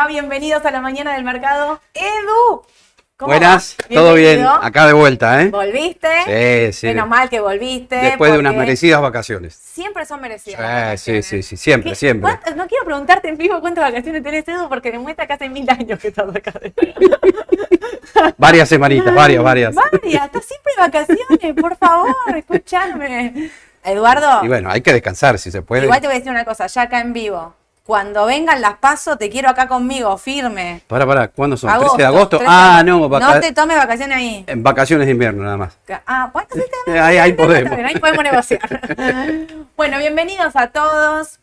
Va? Bienvenidos a la mañana del mercado. Edu, ¿cómo Buenas, todo bien, acá de vuelta, ¿eh? ¿Volviste? Sí, sí. Menos mal que volviste. Después de unas merecidas vacaciones. Siempre son merecidas. Sí, vacaciones. sí, sí, sí, siempre, ¿Qué- siempre. No quiero preguntarte en vivo cuántas vacaciones tenés, Edu, porque demuestra que hace mil años que estás acá. Varias semanitas, varias, varias. María, estás siempre de vacaciones, por favor, escúchame. Eduardo, Y bueno, hay que descansar si se puede. igual te voy a decir una cosa, ya acá en vivo. Cuando vengan las pasos, te quiero acá conmigo, firme. Para, para, ¿cuándo son? Agosto, 13 de agosto. 13 de Ah, no, No te tomes vacaciones ahí. en vacaciones de invierno nada más. Ah, pues entonces te- Ahí, ahí podemos. ahí podemos negociar. bueno, bienvenidos a todos.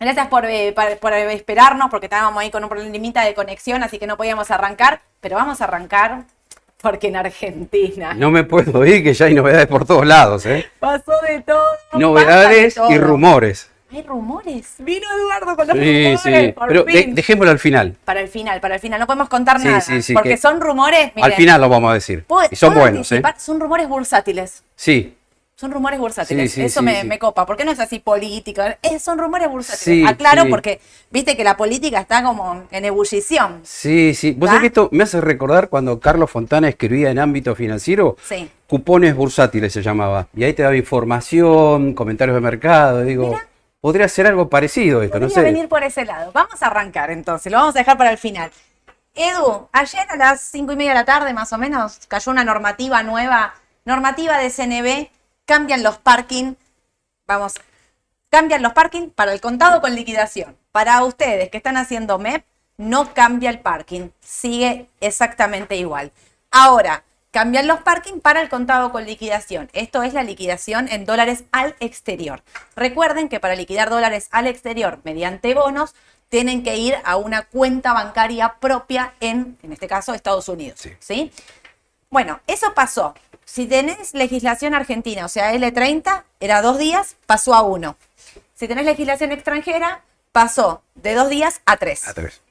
Gracias por, eh, por esperarnos, porque estábamos ahí con un problemita de conexión, así que no podíamos arrancar, pero vamos a arrancar porque en Argentina No me puedo ir, que ya hay novedades por todos lados, ¿eh? pasó de todo. de Novedades todo. y rumores. Hay rumores. Vino Eduardo con los Sí, rumores. sí. por Pero de- dejémoslo al final. Para el final, para el final. No podemos contar Sí, nada. sí, sí, porque que- son rumores. Al final lo vamos a decir. ¿puedo- Y son buenos, ¿eh? Son rumores bursátiles. Sí, Son rumores bursátiles. Sí, sí, Eso sí, me, sí. me copa. ¿Por qué no es así política? Es, son rumores bursátiles. Sí, Aclaro sí. porque viste que la política está como en ebullición. sí, sí. ¿Vos ¿Va? sabés que esto me hace recordar cuando Carlos Fontana escribía en ámbito financiero? Sí. Cupones bursátiles se llamaba. Y ahí te daba información, comentarios de mercado. Digo, Mira. Podría ser algo parecido esto, no Podría sé. venir por ese lado. Vamos a arrancar entonces. Lo vamos a dejar para el final. Edu, ayer a las cinco y media de la tarde más o menos cayó una normativa nueva. Normativa de CNB. Cambian los parking. Vamos. Cambian los parking para el contado con liquidación. Para ustedes que están haciendo MEP, no cambia el parking. Sigue exactamente igual. Ahora, cambian los parking para el contado con liquidación. Esto es la liquidación en dólares al exterior. Recuerden que para liquidar dólares al exterior mediante bonos, tienen que ir a una cuenta bancaria propia en, en este caso, Estados Unidos. Sí. ¿sí? Bueno, eso pasó. Si tenés legislación argentina, o sea, L30, era dos días, pasó a uno. Si tenés legislación extranjera, pasó de dos días a tres. A tres.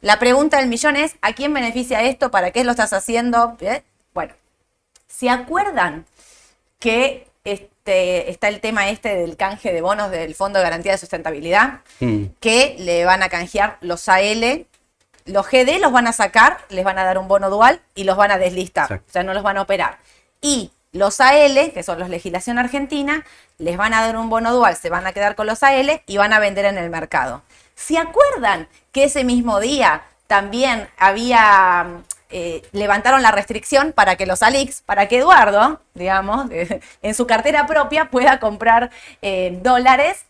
La pregunta del millón es, ¿a quién beneficia esto? ¿Para qué lo estás haciendo? ¿Eh? ¿Se acuerdan que este, está el tema este del canje de bonos del Fondo de Garantía de Sustentabilidad? Mm. Que le van a canjear los AL, los GD los van a sacar, les van a dar un bono dual y los van a deslistar, Exacto. o sea, no los van a operar. Y los AL, que son los legislación argentina, les van a dar un bono dual, se van a quedar con los AL y van a vender en el mercado. ¿Se acuerdan que ese mismo día también había, eh, levantaron la restricción para que los ALIX, para que Eduardo, digamos, en su cartera propia pueda comprar eh, dólares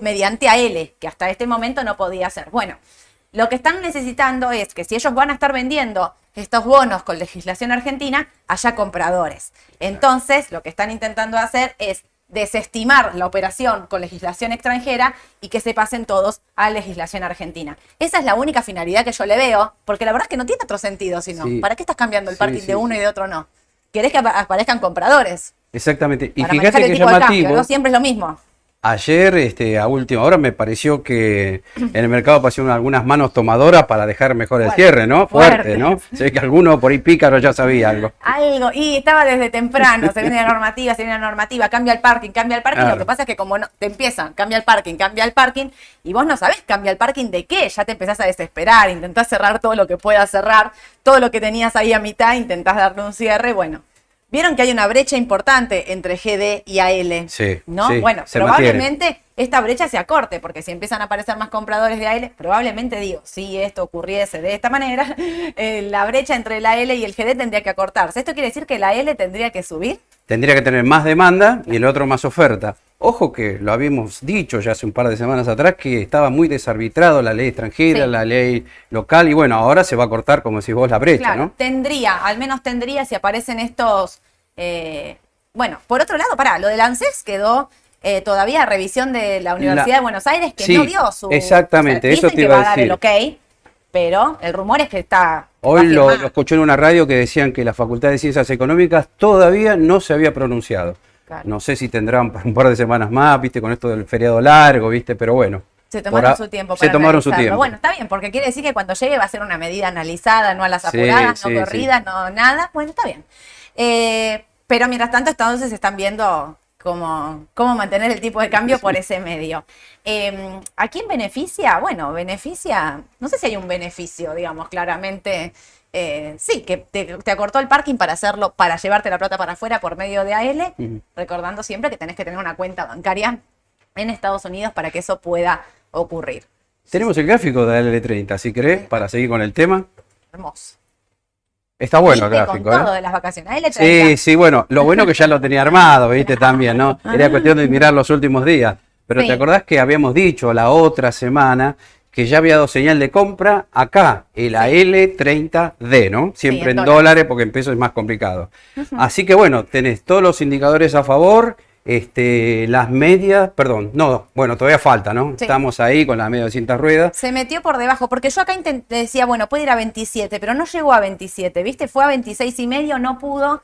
mediante AL, que hasta este momento no podía hacer? Bueno, lo que están necesitando es que si ellos van a estar vendiendo estos bonos con legislación argentina, haya compradores. Entonces, lo que están intentando hacer es desestimar la operación con legislación extranjera y que se pasen todos a legislación argentina. Esa es la única finalidad que yo le veo, porque la verdad es que no tiene otro sentido, sino, Sí. ¿para qué estás cambiando el Sí, parking sí, de uno y de otro no? ¿Querés que apa- aparezcan compradores? Exactamente. Y para fíjate el que tipo de cambio, llamativo. ¿no? Siempre es lo mismo. Ayer, este, a última hora, me pareció que en el mercado aparecieron algunas manos tomadoras para dejar mejor el cierre, ¿no? Fuerte, fuerte. ¿no? Ve que alguno por ahí pícaro ya sabía algo. Algo, y estaba desde temprano, se viene la normativa, se viene la normativa, cambia el parking, cambia el parking, Claro. lo que pasa es que como no, te empiezan, cambia el parking, cambia el parking, y vos no sabés, cambia el parking de qué, ya te empezás a desesperar, intentás cerrar todo lo que puedas cerrar, todo lo que tenías ahí a mitad, intentás darle un cierre, bueno. Vieron que hay una brecha importante entre GD y AL, Sí, ¿no? sí, bueno, probablemente esta brecha se acorte, porque si empiezan a aparecer más compradores de AL, probablemente digo, si esto ocurriese de esta manera, eh, la brecha entre la L y el GD tendría que acortarse. ¿Esto quiere decir que la L tendría que subir? Tendría que tener más demanda y el otro más oferta. Ojo que lo habíamos dicho ya hace un par de semanas atrás que estaba muy desarbitrado la ley extranjera, Sí. la ley local y bueno, ahora se va a cortar como si vos la brecha, Claro, ¿no? tendría, al menos tendría si aparecen estos... eh, bueno, por otro lado, pará, lo del ANSES quedó eh, todavía a revisión de la Universidad La- de Buenos Aires que Sí, no dio su... exactamente, o sea, eso te que iba va a a dar el decir. ok, pero el rumor es que está... Hoy lo, lo escuché en una radio que decían que la Facultad de Ciencias Económicas todavía no se había pronunciado. Claro. No sé si tendrán un par de semanas más, viste, con esto del feriado largo, viste, pero bueno. Se tomaron su tiempo Se para tomaron su tiempo. Bueno, está bien, porque quiere decir que cuando llegue va a ser una medida analizada, no a las apuradas, sí, no corridas, no nada. Bueno, está bien. Eh, pero mientras tanto, entonces están viendo cómo, cómo mantener el tipo de cambio por ese medio. Eh, ¿A quién beneficia? Bueno, beneficia, no sé si hay un beneficio, digamos, claramente. Eh, sí, que te, te acortó el parking para hacerlo, para llevarte la plata para afuera por medio de AL, recordando siempre que tenés que tener una cuenta bancaria en Estados Unidos para que eso pueda ocurrir. Tenemos el gráfico de la L30, si querés, para seguir con el tema. Hermoso. Está bueno el gráfico, con todo ¿eh? de las vacaciones. Sí, sí, bueno, lo bueno que ya lo tenía armado, viste, también, ¿no? Era cuestión de mirar los últimos días. Pero Sí. ¿te acordás que habíamos dicho la otra semana que ya había dado señal de compra acá, el AL30D, ¿no? Siempre en en dólares. dólares porque en pesos es más complicado. Así que bueno, tenés todos los indicadores a favor, este, las medias, perdón, no, bueno, todavía falta, ¿no? Sí. Estamos ahí con las medias de cintas ruedas. Se metió por debajo, porque yo acá intent- decía, bueno, puede ir a 27, pero no llegó a 27, ¿viste? Fue a 26 y medio, no pudo,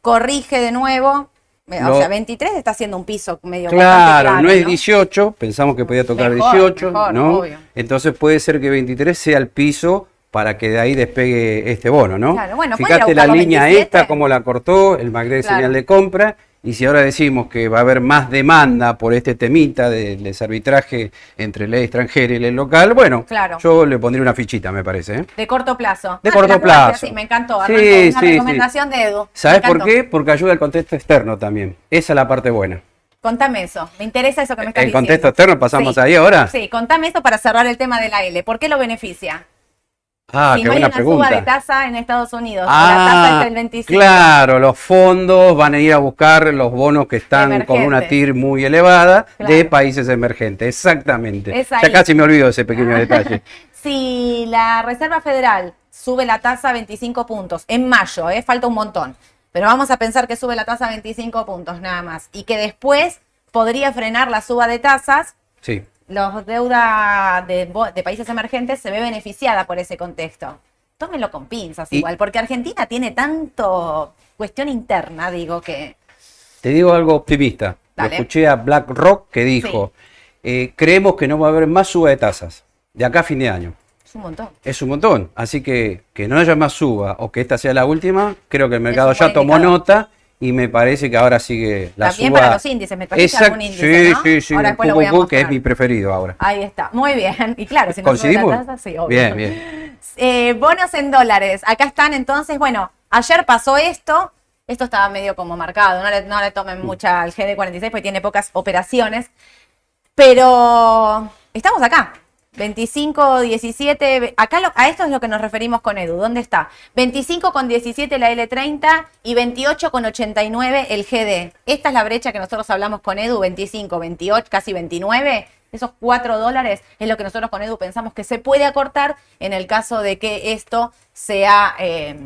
corrige de nuevo. Eh, O sea, 23 está haciendo un piso medio Claro, bastante no es ¿no? 18, pensamos que podía tocar Mejor, 18, mejor, ¿no? obvio. Entonces puede ser que 23 sea el piso para que de ahí despegue este bono, ¿no? Claro, bueno, Fíjate la línea 27. esta, cómo la cortó, el de Claro. señal de compra, y si ahora decimos que va a haber más demanda por este temita del desarbitraje entre ley extranjera y ley local, bueno, Claro. yo le pondría una fichita, me parece. ¿eh? De corto plazo. De Ah, corto plazo. Sí, me encantó. Sí, una sí, sí. recomendación de Edu. ¿Sabes por qué? Porque ayuda al contexto externo también. Esa es la parte buena. Contame eso. Me interesa eso que me estás El diciendo. contexto externo, pasamos ahí ahora. Sí, contame eso para cerrar el tema de la L. ¿Por qué lo beneficia? Ah, si qué no hay buena una pregunta. suba de tasa en Estados Unidos, la tasa Ah, es del 25. claro, los fondos van a ir a buscar los bonos que están con una. TIR muy elevada de países emergentes, exactamente. Es. Ya casi me olvido ese pequeño detalle. Si la Reserva Federal sube la tasa a 25 puntos en mayo, eh, falta un montón, pero vamos a pensar que sube la tasa a 25 puntos nada más y que después podría frenar la suba de tasas, Sí. Los deuda de, de países emergentes se ve beneficiada por ese contexto. Tómenlo con pinzas Y- igual, porque Argentina tiene tanto cuestión interna, digo que Te digo algo optimista. Lo escuché a BlackRock que dijo, eh, creemos que no va a haber más suba de tasas de acá a fin de año. es un montón. Es un montón. Así que que no haya más suba o que esta sea la última, creo que el mercado ya tomó indicador. nota y me parece que ahora sigue la También suba. para los índices, me trajiste algún índice, sí, ¿no? sí, sí, Ahora un lo voy a poco, que es mi preferido ahora. Ahí está, muy bien. Y claro, si no la sí, obvio. Bien, bien. Eh, bonos en dólares. Acá están entonces, bueno, ayer pasó esto. Esto estaba medio como marcado. No le, no le tomen mucha al GD46 porque tiene pocas operaciones. Pero estamos acá. 25, 17. Acá lo- a esto es lo que nos referimos con Edu. ¿Dónde está? 25 con 17 la L30 y 28 con 89 el GD. Esta es la brecha que nosotros hablamos con Edu. 25, 28, casi 29. Esos 4 dólares es lo que nosotros con Edu pensamos que se puede acortar en el caso de que esto sea. eh,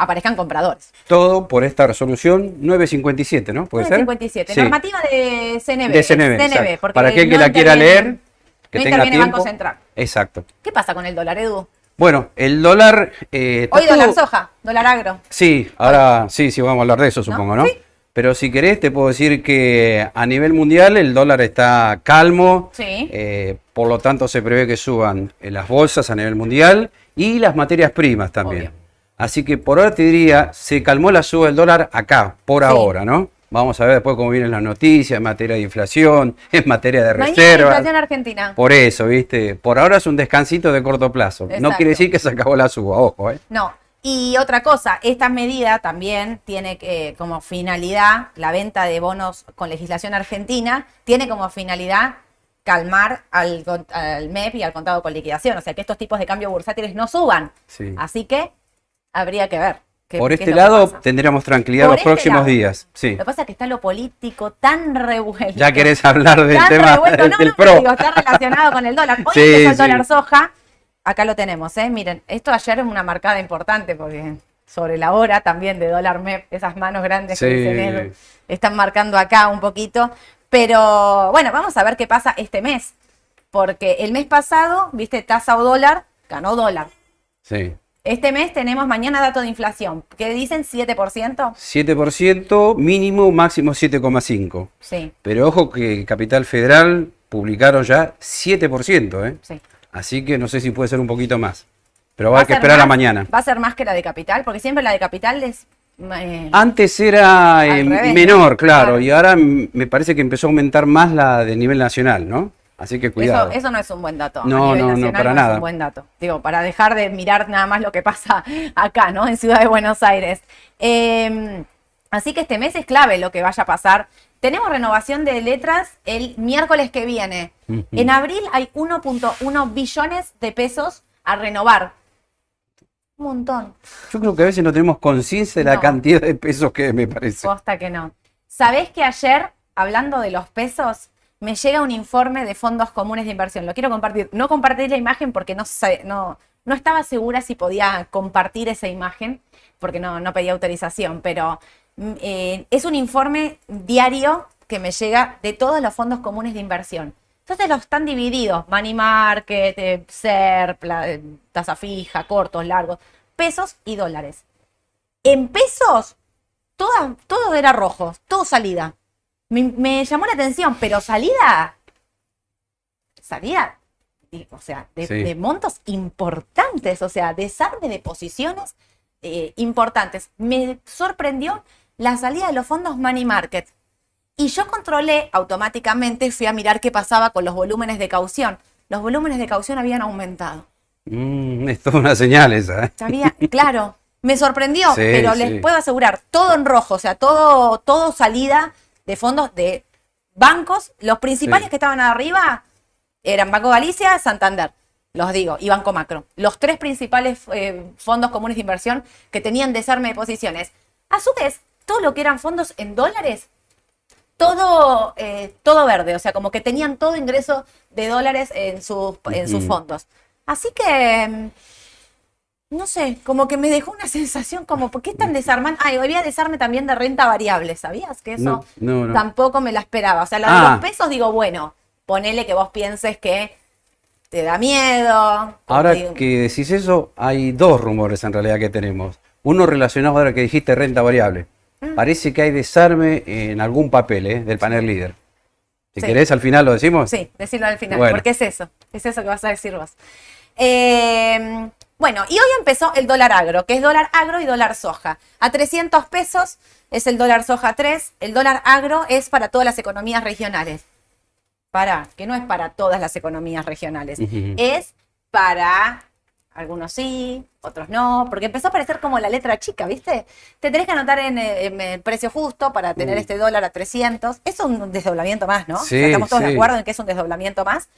aparezcan compradores. Todo por esta resolución 957, ¿no? ¿Puede ser? 57. Sí. Normativa de CNB. De CNB. CNB, porque Para aquel que la quiera leer, que no tenga tiempo. Banco Central. Exacto. ¿Qué pasa con el dólar, Edu? Bueno, el dólar... eh, Hoy dólar soja, dólar agro. Sí, ahora sí, sí, vamos a hablar de eso, supongo, ¿no? Sí. Pero si querés, te puedo decir que a nivel mundial el dólar está calmo. Sí. eh, por lo tanto, se prevé que suban eh, las bolsas a nivel mundial y las materias primas también. Obvio. Así que por ahora te diría, se calmó la suba del dólar acá, por Sí. ahora, ¿no? Vamos a ver después cómo vienen las noticias en materia de inflación, en materia de ni reservas. inflación argentina. Por eso, ¿viste? Por ahora es un descansito de corto plazo. No quiere decir que se acabó la suba, ojo, ¿eh? No. Y otra cosa, esta medida también tiene como finalidad, la venta de bonos con legislación argentina, tiene como finalidad calmar al, al MEP y al contado con liquidación, o sea, que estos tipos de cambio bursátiles no suban. Sí. Así que habría que ver. Por este es que lado tendríamos tranquilidad Por los este próximos lado. días. Sí. Lo que pasa es que está lo político tan revuelto. Ya querés hablar del Tan tema revuelto, no, del no, PRO. digo, está relacionado con el dólar. Hoy Sí, empezó el sí. dólar soja. Acá lo tenemos, ¿eh? Miren, esto ayer es una marcada importante porque sobre la hora también de dólar MEP, esas manos grandes que Sí. dicen Edu, están marcando acá un poquito. Pero bueno, vamos a ver qué pasa este mes. Porque el mes pasado, viste, tasa o dólar, ganó dólar. Sí. Este mes tenemos mañana dato de inflación. ¿Qué dicen? ¿7%? 7%, mínimo, máximo 7,5%. Sí, Pero ojo que Capital Federal publicaron ya 7%, ¿eh? sí. Así que no sé si puede ser un poquito más. Pero va a ¿Va haber que esperar a más? mañana. ¿Va a ser más que la de capital? Porque siempre la de capital es... eh, Antes era eh, revés, menor, ¿no? claro, Claro. y ahora me parece que empezó a aumentar más la de nivel nacional, ¿no? Así que cuidado. Eso, eso no es un buen dato. a No, nivel no, no, para es nada. un buen dato. Digo, para dejar de mirar nada más lo que pasa acá, ¿no? En Ciudad de Buenos Aires. Eh, así que este mes es clave lo que vaya a pasar. Tenemos renovación de letras el miércoles que viene. En abril hay 1.1 billones de pesos a renovar. Un montón. Yo creo que a veces no tenemos conciencia de la cantidad de pesos que me parece. Posta que no. ¿Sabés que ayer, hablando de los pesos, me llega un informe de fondos comunes de inversión? Lo quiero compartir. No compartí la imagen porque no, estaba segura si podía compartir esa imagen, porque no, no pedía autorización, pero mm, eh, es un informe diario que me llega de todos los fondos comunes de inversión. Entonces los están divididos, money market, eh, SER, eh, tasa fija, cortos, largos, pesos y dólares. En pesos, todo era rojo, todo salida. Me, me llamó la atención, pero salida, salida, de- o sea, de, Sí. de montos importantes, o sea, desarme de posiciones eh, importantes. Me sorprendió la salida de los fondos Money Market. Y yo controlé automáticamente, fui a mirar qué pasaba con los volúmenes de caución. Los volúmenes de caución habían aumentado. Mm, es toda una señal esa, ¿eh? Sabía, claro, me sorprendió, Sí, pero sí. les puedo asegurar, todo en rojo, o sea, todo, todo salida de fondos de bancos. Los principales Sí. que estaban arriba eran Banco Galicia, Santander, los digo, y Banco Macro. Los tres principales eh, fondos comunes de inversión que tenían desarme de posiciones. A su vez, todo lo que eran fondos en dólares, todo, eh, todo verde, o sea, como que tenían todo ingreso de dólares en sus, en sus fondos. Así que, mm, no sé, como que me dejó una sensación como, ¿por qué están desarmando? Ah, y había desarme también de renta variable, ¿sabías? Que eso No, no, no. tampoco me la esperaba. O sea, lo de Ah. los pesos digo, bueno, ponele que vos pienses que te da miedo. Ahora digo, que decís eso, hay dos rumores en realidad que tenemos. Uno relacionado ahora que dijiste renta variable. Mm. Parece que hay desarme en algún papel ¿eh? del panel líder. Si Sí. querés, al final lo decimos. Sí, decirlo al final, Bueno. porque es eso, es eso que vas a decir vos. Eh, bueno, y hoy empezó el dólar agro, que es dólar agro y dólar soja. A 300 pesos es el dólar soja 3, el dólar agro es para todas las economías regionales. Para, que no es para todas las economías regionales, es para algunos sí, otros no, porque empezó a parecer como la letra chica, ¿viste? Te tenés que anotar en, eh, en el precio justo para tener este dólar a 300. Es un desdoblamiento más, ¿no? O sea, Sí, estamos todos de acuerdo en que es un desdoblamiento más.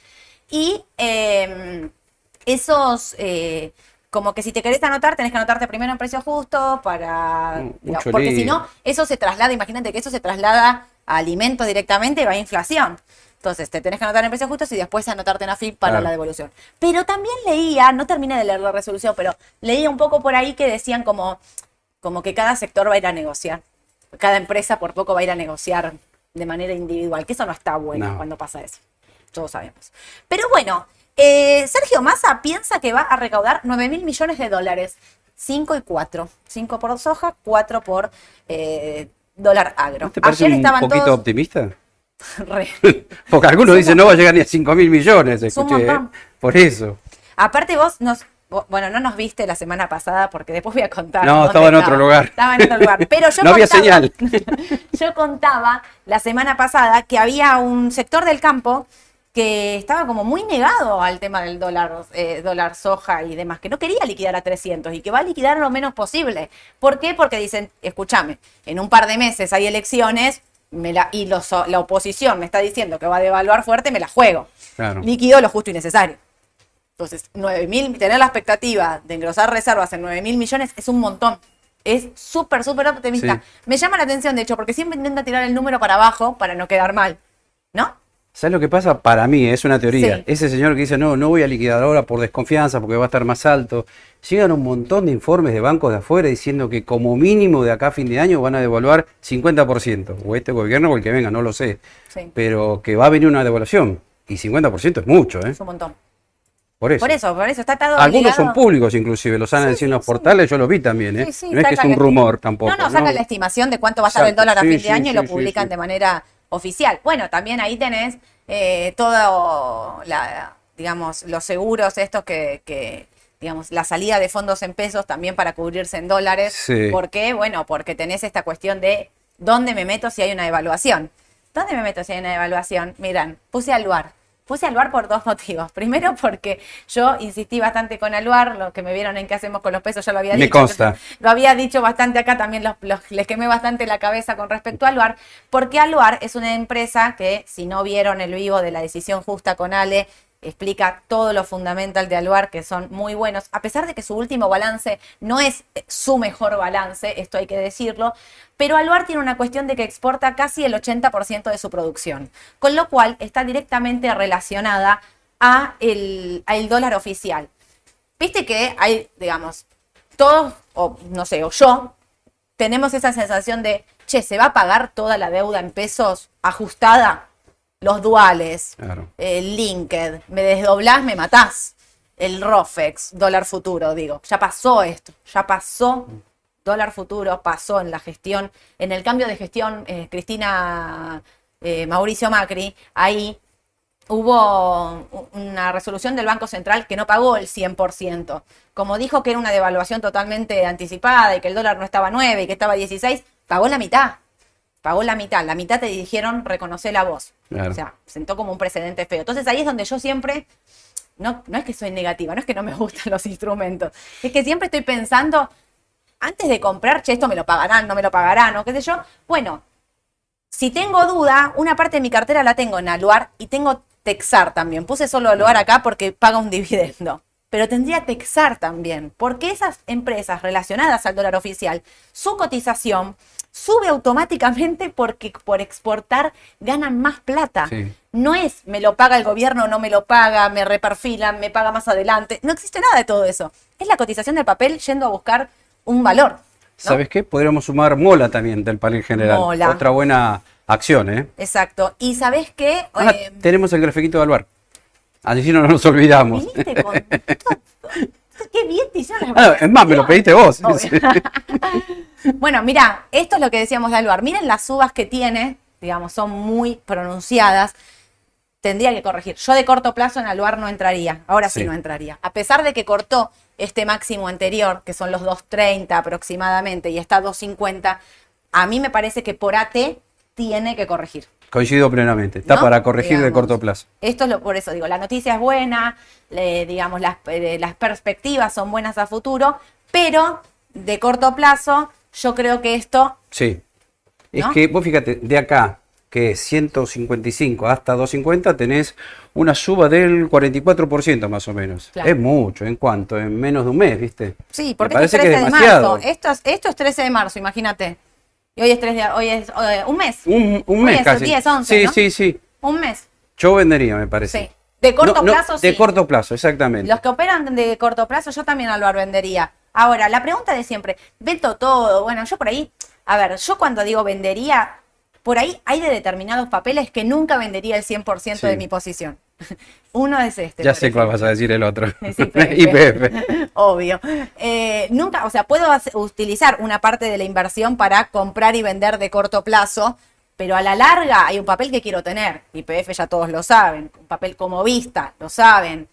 Y eh, esos, eh, como que si te querés anotar, tenés que anotarte primero en precio justo para... Mm, digamos, porque si no, eso se traslada, imagínate que eso se traslada a alimentos directamente y va a inflación. Entonces, te tenés que anotar en precios justos y después anotarte en AFIP para Claro. la devolución. Pero también leía, no terminé de leer la resolución, pero leía un poco por ahí que decían como, como que cada sector va a ir a negociar. Cada empresa por poco va a ir a negociar de manera individual, que eso no está bueno No. cuando pasa eso. Todos sabemos. Pero bueno, eh, Sergio Massa piensa que va a recaudar 9 mil millones de dólares. 5 y 4. 5 por soja, 4 por eh, dólar agro. ¿No te parece Ayer un estaban poquito todos optimista? re- Porque algunos dicen no va a llegar ni a 5 mil millones, Es un escuché, ¿eh? Por eso. Aparte vos nos bueno, no nos viste la semana pasada porque después voy a contar. No, estaba en otro lugar. Estaba en otro lugar. Pero yo No había contaba- señal. yo contaba la semana pasada que había un sector del campo que estaba como muy negado al tema del dólar, eh, dólar soja y demás, que no quería liquidar a 300 y que va a liquidar lo menos posible. ¿Por qué? Porque dicen, escúchame, en un par de meses hay elecciones me la, y los- la oposición me está diciendo que va a devaluar fuerte, me la juego. Claro. Liquido lo justo y necesario. Entonces, 9 mil, tener la expectativa de engrosar reservas en 9 mil millones es un montón. Es súper, súper optimista. Sí. Me llama la atención, de hecho, porque siempre intenta tirar el número para abajo para no quedar mal. ¿No? ¿Sabes lo que pasa? Para mí, es una teoría. Sí. Ese señor que dice, no, no voy a liquidar ahora por desconfianza porque va a estar más alto. Llegan un montón de informes de bancos de afuera diciendo que como mínimo de acá a fin de año van a devaluar 50%. O este gobierno o el que venga, no lo sé. Sí. Pero que va a venir una devaluación. Y 50% es mucho, ¿eh? Es un montón. Por eso. Por eso, por eso está todo Algunos son públicos inclusive, los han Sí, decir en los sí. portales, yo lo vi también, ¿eh? No es que es un rumor tampoco. No, no, sacan la estimación de cuánto va a estar el dólar a fin de año y lo publican de manera oficial. Bueno, también ahí tenés eh, todo, la, digamos, los seguros estos que, que, digamos, la salida de fondos en pesos también para cubrirse en dólares. Sí. ¿Por qué? Bueno, porque tenés esta cuestión de dónde me meto si hay una evaluación. ¿Dónde me meto si hay una evaluación? Miran, puse al lugar. Puse al lugar por dos motivos. Primero, porque yo insistí bastante con Aluar, lo que me vieron en qué hacemos con los pesos, ya lo había Me dicho. consta. Lo había dicho bastante acá, también los, los- les quemé bastante la cabeza con respecto a Aluar, porque Aluar es una empresa que, si no vieron el vivo de la decisión justa con Ale, explica todo lo fundamental de Aluar, que son muy buenos, a pesar de que su último balance no es eh, su mejor balance, esto hay que decirlo, pero Aluar tiene una cuestión de que exporta casi el 80% de su producción, con lo cual está directamente relacionada a el, al dólar oficial. Viste que hay, digamos, todos, o no sé, o yo, tenemos esa sensación de, che, ¿se va a pagar toda la deuda en pesos ajustada? Los duales, Claro. el Linked, me desdoblás, me matás. El ROFEX, dólar futuro, digo. Ya pasó esto, ya pasó. Dólar futuro pasó en la gestión, en el cambio de gestión, eh, Cristina eh, Mauricio Macri, ahí hubo una resolución del Banco Central que no pagó el 100%. Como dijo que era una devaluación totalmente anticipada y que el dólar no estaba 9 y que estaba 16, pagó la mitad. Pagó la mitad. La mitad te dijeron reconocer la voz. Claro. O sea, sentó como un precedente feo. Entonces ahí es donde yo siempre, no, no es que soy negativa, no es que no me gustan los instrumentos, es que siempre estoy pensando, antes de comprar, che, esto me lo pagarán, no me lo pagarán, o qué sé yo. Bueno, si tengo duda, una parte de mi cartera la tengo en Aluar y tengo Texar también. Puse solo Aluar acá porque paga un dividendo. Pero tendría Texar también, porque esas empresas relacionadas al dólar oficial, su cotización sube automáticamente porque por exportar ganan más plata. Sí. No es me lo paga el gobierno, no me lo paga, me reperfilan, me paga más adelante. No existe nada de todo eso. Es la cotización del papel yendo a buscar un valor. ¿no? ¿Sabes qué? Podríamos sumar Mola también del panel general. Mola. Otra buena acción, ¿eh? Exacto. Y sabes qué? Ah, Eh, tenemos el grafiquito de Alvar. Así no nos olvidamos. viniste con Qué bien te hicieron Ah, es más, me lo pediste vos. Bueno, mira, esto es lo que decíamos de Aluar. Miren las subas que tiene, digamos, son muy pronunciadas. Tendría que corregir. Yo de corto plazo en Aluar no entraría. Ahora sí, Sí. no entraría. A pesar de que cortó este máximo anterior, que son los 2.30 aproximadamente, y está 2.50, a mí me parece que por AT tiene que corregir. Coincido plenamente. Está ¿no? para corregir de corto plazo. Esto es lo, por eso digo, la noticia es buena, le- digamos, las, eh, las perspectivas son buenas a futuro, pero de corto plazo yo creo que esto Sí. Es que vos fíjate, de acá, que es 155 hasta 250, tenés una suba del 44% más o menos. Claro. Es mucho, ¿en cuánto? En menos de un mes, ¿viste? Sí, porque esto es que 13 es de marzo. Esto es, esto es 13 de marzo, imagínate. Y hoy es 3 de, hoy es eh, un mes. Un, un Hoy mes es casi. 10, 11, sí, ¿no? sí, sí. Un mes. Yo vendería, me parece. Sí. De corto No, no, plazo, sí. De corto plazo, exactamente. Los que operan de corto plazo, yo también lo vendería. Ahora, la pregunta de siempre, vendo todo. Bueno, yo por ahí, a ver, yo cuando digo vendería, por ahí hay de determinados papeles que nunca vendería el 100% de Sí. mi posición. Uno es este. Ya sé cuál vas a decir el otro. IPF. Obvio. Eh, nunca, o sea, puedo utilizar una parte de la inversión para comprar y vender de corto plazo, pero a la larga hay un papel que quiero tener. IPF ya todos lo saben, un papel como vista, lo saben.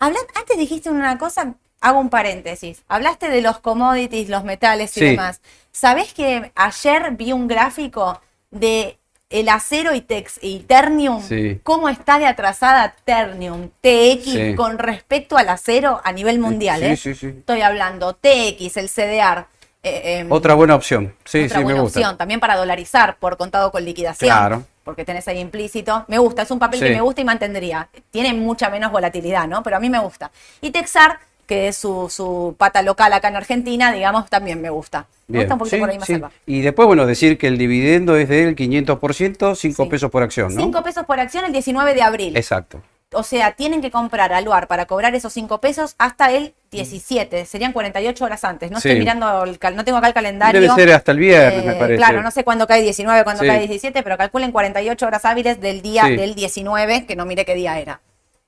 Hablan- antes dijiste una cosa, hago un paréntesis. Hablaste de los commodities, los metales y Sí. demás. ¿Sabés que ayer vi un gráfico de el acero y, tex, y Ternium? Sí. ¿Cómo está de atrasada Ternium, TX, Sí. con respecto al acero a nivel mundial? Sí, eh? sí, sí. Estoy hablando TX, el CDR. eh, em, Otra buena opción. Sí, otra sí, me buena gusta. opción, también para dolarizar por contado con liquidación. Claro. Porque tenés ahí implícito. Me gusta, es un papel que me gusta y mantendría. Tiene mucha menos volatilidad, ¿no? Pero a mí me gusta. Y Texar, que es su, su pata local acá en Argentina, digamos, también me gusta. Me Bien, gusta un poquito sí, por ahí más sí. Y después, bueno, decir que el dividendo es del 500%, 5 Sí. pesos por acción, ¿no? 5 pesos por acción el 19 de abril. Exacto. O sea, tienen que comprar al lugar para cobrar esos 5 pesos hasta el 17. Serían 48 horas antes. No estoy mirando, el cal- no tengo acá el calendario. Debe ser hasta el viernes, Eh, me parece. Claro, no sé cuándo cae 19, cuándo cae 17, pero calculen 48 horas hábiles del día del 19, que no mire qué día era.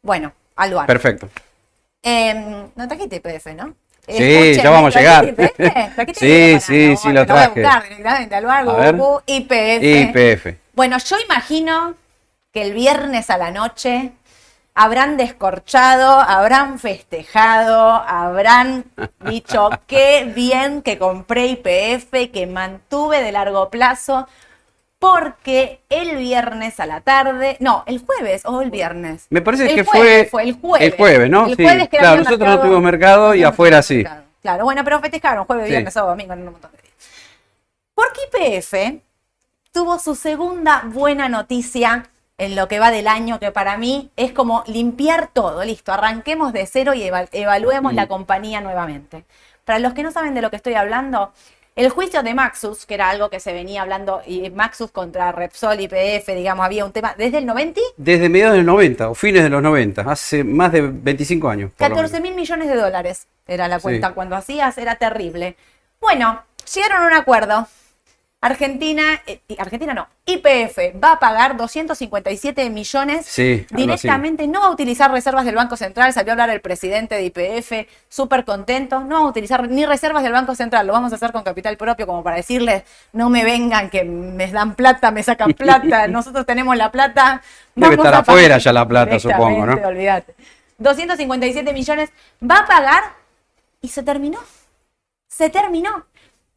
Bueno, al lugar. Perfecto. Em, no trajiste IPF, ¿no? Sí, Escúcheme, ya vamos a ¿trajiste llegar. Sí, sí, No, sí, lo voy a traje. buscar directamente IPF. IPF. Bueno, yo imagino que el viernes a la noche habrán descorchado, habrán festejado, habrán dicho qué bien que compré IPF, que mantuve de largo plazo, porque el viernes a la tarde, no, el jueves o el viernes. Me parece El que jueves fue, el jueves. el jueves, ¿no? El Sí, jueves que claro, nosotros mercado- no tuvimos mercado y afuera sí. mercado. Claro, bueno, pero festejaron jueves, Sí. viernes, sábado, domingo, en un montón de días. Porque IPF tuvo su segunda buena noticia en lo que va del año, que para mí es como limpiar todo, listo, arranquemos de cero y eva- evaluemos Mm. la compañía nuevamente. Para los que no saben de lo que estoy hablando, el juicio de Maxus, que era algo que se venía hablando, y Maxus contra Repsol, IPF, digamos, había un tema desde el 90, Desde mediados del 90 o fines de los 90, hace más de 25 años. por lo 14 menos. mil millones de dólares era la Sí. cuenta cuando hacías, era terrible. Bueno, llegaron a un acuerdo. Argentina, eh, Argentina no, IPF va a pagar 257 millones Sí, directamente, no va a utilizar reservas del Banco Central, salió a hablar el presidente de IPF, súper contento, no va a utilizar ni reservas del Banco Central, lo vamos a hacer con capital propio como para decirles, no me vengan que me dan plata, me sacan plata, nosotros tenemos la plata. Debe estar a afuera ya la plata, supongo, ¿no? Olvídate. 257 millones va a pagar y se terminó. Se terminó.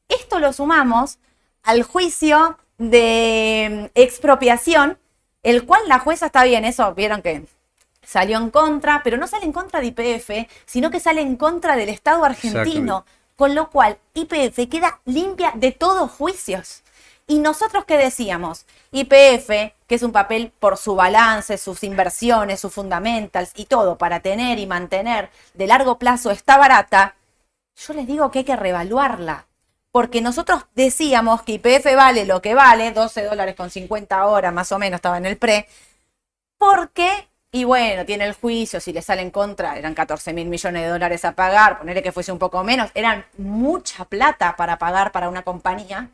Esto lo sumamos al juicio de mm, expropiación, el cual la jueza está bien, eso vieron que salió en contra, pero no sale en contra de IPF, sino que sale en contra del Estado argentino, con lo cual IPF queda limpia de todos juicios. Y nosotros qué decíamos, IPF, que es un papel por su balance, sus inversiones, sus fundamentals y todo para tener y mantener de largo plazo está barata, yo les digo que hay que revaluarla. Porque nosotros decíamos que IPF vale lo que vale, 12 dólares con 50 horas más o menos estaba en el pre, porque, y bueno, tiene el juicio, si le sale en contra, eran 14 mil millones de dólares a pagar, ponerle que fuese un poco menos, eran mucha plata para pagar para una compañía.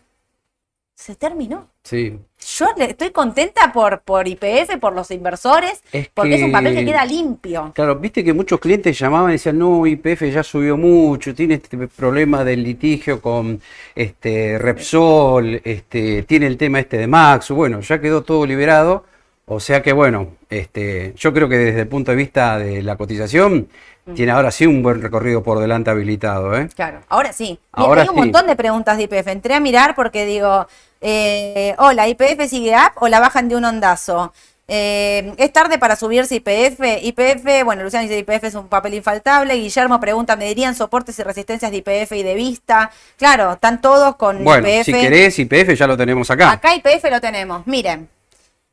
Se terminó. Sí. Yo estoy contenta por, por IPF, por los inversores, Es porque es un papel que que- queda limpio. Claro, viste que muchos clientes llamaban y decían, no, IPF ya subió mucho, tiene este problema del litigio con este Repsol, este, tiene el tema este de Max, bueno, ya quedó todo liberado, o sea que bueno, este, yo creo que desde el punto de vista de la cotización, tiene ahora sí un buen recorrido por delante habilitado, ¿eh? Claro, ahora sí. Y Ahora hay un sí. montón de preguntas de IPF. Entré a mirar porque digo, eh, hola, ¿IPF sigue up o la bajan de un ondazo? Eh, es tarde para subirse IPF. IPF, bueno, Luciano dice IPF es un papel infaltable. Guillermo pregunta, ¿me dirían soportes y resistencias de IPF y de vista? Claro, están todos con Bueno, IPF. si querés IPF ya lo tenemos acá. Acá IPF lo tenemos. Miren,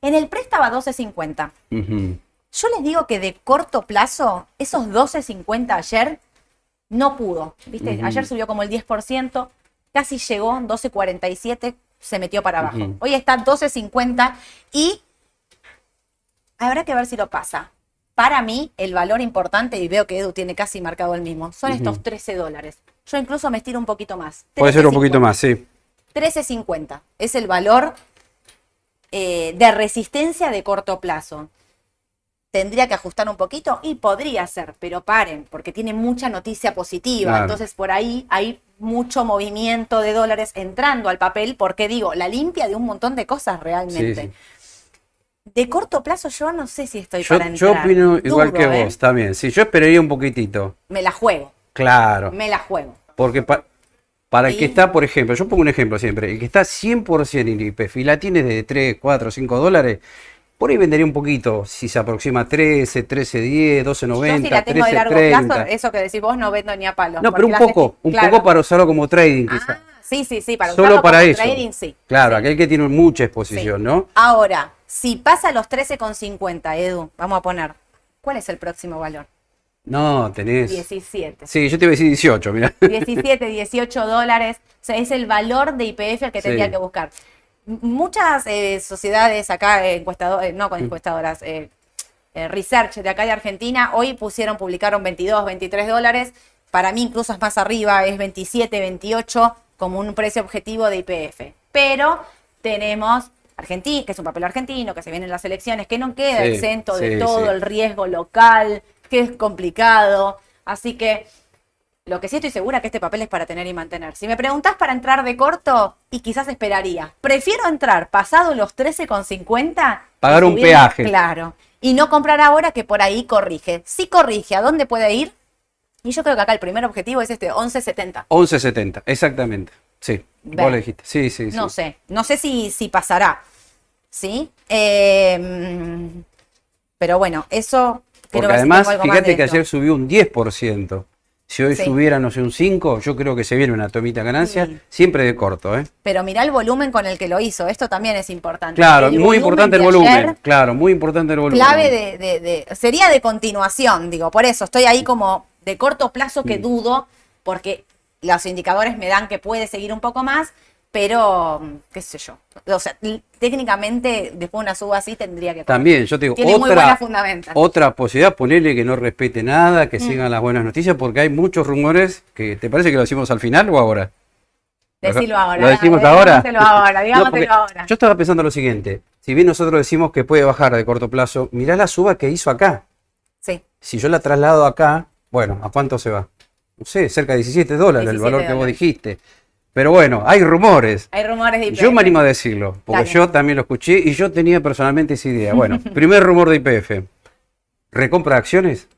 en el pre estaba 12.50. Ujú. Yo les digo que de corto plazo, esos 12.50 ayer no pudo. ¿Viste? Ayer subió como el 10%, casi llegó, 12.47, se metió para abajo. Hoy está 12.50 y habrá que ver si lo pasa. Para mí, el valor importante, y veo que Edu tiene casi marcado el mismo, son estos 13 dólares. Yo incluso me estiro un poquito más. Puede ser un poquito 13.50. más, sí. 13.50 es el valor eh, de resistencia de corto plazo. Tendría que ajustar un poquito y podría ser, pero paren, porque tiene mucha noticia positiva. Claro. Entonces por ahí hay mucho movimiento de dólares entrando al papel, porque digo, la limpia de un montón de cosas realmente. Sí, sí. De corto plazo yo no sé si estoy Yo, para yo entrar. opino igual que ¿eh? vos, también. Sí, yo esperaría un poquitito. Me la juego, Claro. me la juego. Porque pa- para el que está, por ejemplo, yo pongo un ejemplo siempre, el que está 100% en IPF y la tiene de 3, 4, 5 dólares, por ahí vendería un poquito, si se aproxima a 13, 13, 10, 12, yo 90, si la tengo de 13, largo 30. plazo, eso que decís vos no vendo ni a palos. No, pero un poco, un claro. poco para usarlo como trading quizás. Ah, sí, sí, sí, para Solo usarlo para como eso. trading, sí. Claro, Sí. aquel que tiene mucha exposición, Sí. ¿no? Ahora, si pasa los 13,50, Edu, vamos a poner, ¿cuál es el próximo valor? No, tenés. 17. Sí, yo te iba a decir 18, mira. 17, 18 dólares. O sea, es el valor de IPF el que Sí. tendría que buscar. Muchas eh, sociedades acá, eh, encuestadoras, no con encuestadoras, eh, eh, research de acá de Argentina, hoy pusieron, publicaron 22, 23 dólares. Para mí incluso es más arriba, es 27, 28 como un precio objetivo de IPF. Pero tenemos Argentina, que es un papel argentino, que se vienen las elecciones, que no queda Sí, exento de sí, todo sí. el riesgo local, que es complicado. Así que lo que sí estoy segura que este papel es para tener y mantener. Si me preguntás para entrar de corto, y quizás esperaría. Prefiero entrar pasado los 13,50. y Pagar un peaje. Claro. Y no comprar ahora que por ahí corrige. Si corrige, ¿a dónde puede ir? Y yo creo que acá el primer objetivo es este 11,70. 11.70, exactamente. Sí, vos lo dijiste. Sí, sí, sí. No sé, no sé si, si pasará. ¿Sí? Eh, mm, pero bueno, eso. quiero Porque además, fíjate que esto. ayer subió un 10%. Si hoy Sí. subiera, no sé, un 5, yo creo que se viene una tomita ganancia, Sí. siempre de corto, ¿eh? Pero mirá el volumen con el que lo hizo. Esto también es importante. Claro, El muy importante el volumen. ayer, Claro, muy importante el volumen. clave de, de- de- Sería de continuación, digo. Por eso estoy ahí como de corto plazo que Mm. dudo, porque los indicadores me dan que puede seguir un poco más, pero mm, qué sé yo. O sea, técnicamente, después de una suba así tendría que. También, yo te digo, Tiene otra, otra posibilidad, ponerle que no respete nada, Mm. que sigan las buenas noticias, porque hay muchos rumores que, ¿te parece que lo decimos al final o ahora? Decirlo ahora. ¿Lo decimos ahora? digámoselo ahora, No, digámoselo ahora. Yo estaba pensando lo siguiente, si bien nosotros decimos que puede bajar de corto plazo, mirá la suba que hizo acá. Sí, Si yo la traslado acá, bueno, ¿a cuánto se va? No sé, cerca de 17 dólares, el 17 valor que vos dijiste. Pero bueno, hay rumores. hay rumores de IPF. Yo me animo a decirlo, porque Dale. yo también lo escuché y yo tenía personalmente esa idea. Bueno, primer rumor de IPF. ¿Recompra de acciones?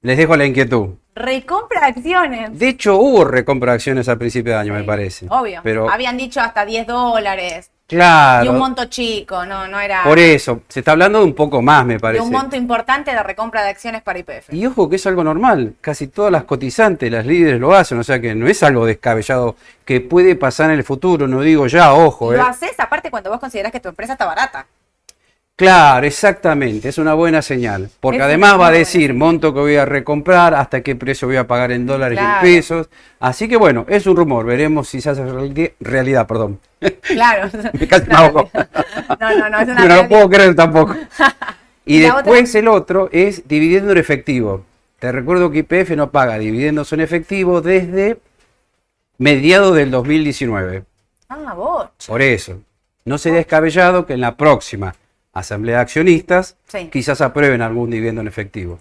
Les dejo la inquietud. Recompra de acciones. De hecho, hubo recompra de acciones al principio de año, me parece. Obvio. Pero, Habían dicho hasta 10 dólares. Y un claro, monto chico, no, no era. por eso, se está hablando de un poco más, me de parece. un monto importante de recompra de acciones para IPF. Y ojo que es algo normal, casi todas las cotizantes, las líderes lo hacen, o sea que no es algo descabellado que puede pasar en el futuro, no digo ya, ojo. Lo eh. haces aparte cuando vos considerás que tu empresa está barata. Claro, exactamente, es una buena señal, porque Es además va a decir monto que voy a recomprar, hasta qué precio voy a pagar en dólares y Claro. en pesos, así que bueno, es un rumor, veremos si se hace reali- realidad, perdón. Claro. Casi me ahogo. no, no, no, es una Yo no lo puedo creer tampoco. Y después el otro es dividendo en efectivo. Te recuerdo que IPF no paga dividendos en efectivo desde mediados del 2019. Ah, bocha. Por eso, no sería descabellado que en la próxima asamblea de accionistas Sí. quizás aprueben algún dividendo en efectivo.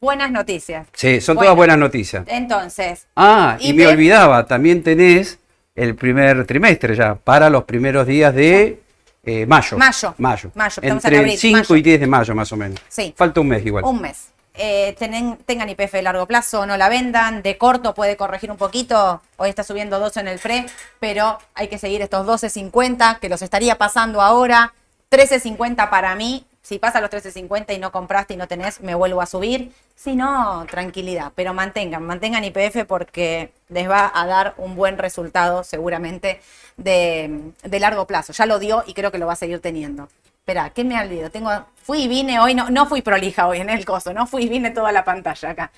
Buenas noticias. Sí, son Bueno. todas buenas noticias. Entonces, Ah, y Y me olvidaba, también tenés el primer trimestre ya, para los primeros días de eh, mayo. Mayo. Mayo. Mayo, Entre abril, 5 mayo. y 10 de mayo más o menos. Sí. Falta un mes igual. un mes. Eh, tenen- tengan IPF de largo plazo, no la vendan. De corto puede corregir un poquito. Hoy está subiendo 12 en el pre, pero hay que seguir estos 12.50 que los estaría pasando ahora. 13.50 para mí. Si pasa los 13.50 y no compraste y no tenés, me vuelvo a subir. Si no, tranquilidad. Pero mantengan, mantengan IPF porque les va a dar un buen resultado seguramente de, de largo plazo. Ya lo dio y creo que lo va a seguir teniendo. Espera, ¿qué me ha olvidado? Tengo, fui y vine hoy, no, no fui prolija hoy en el coso, no fui y vine toda la pantalla acá.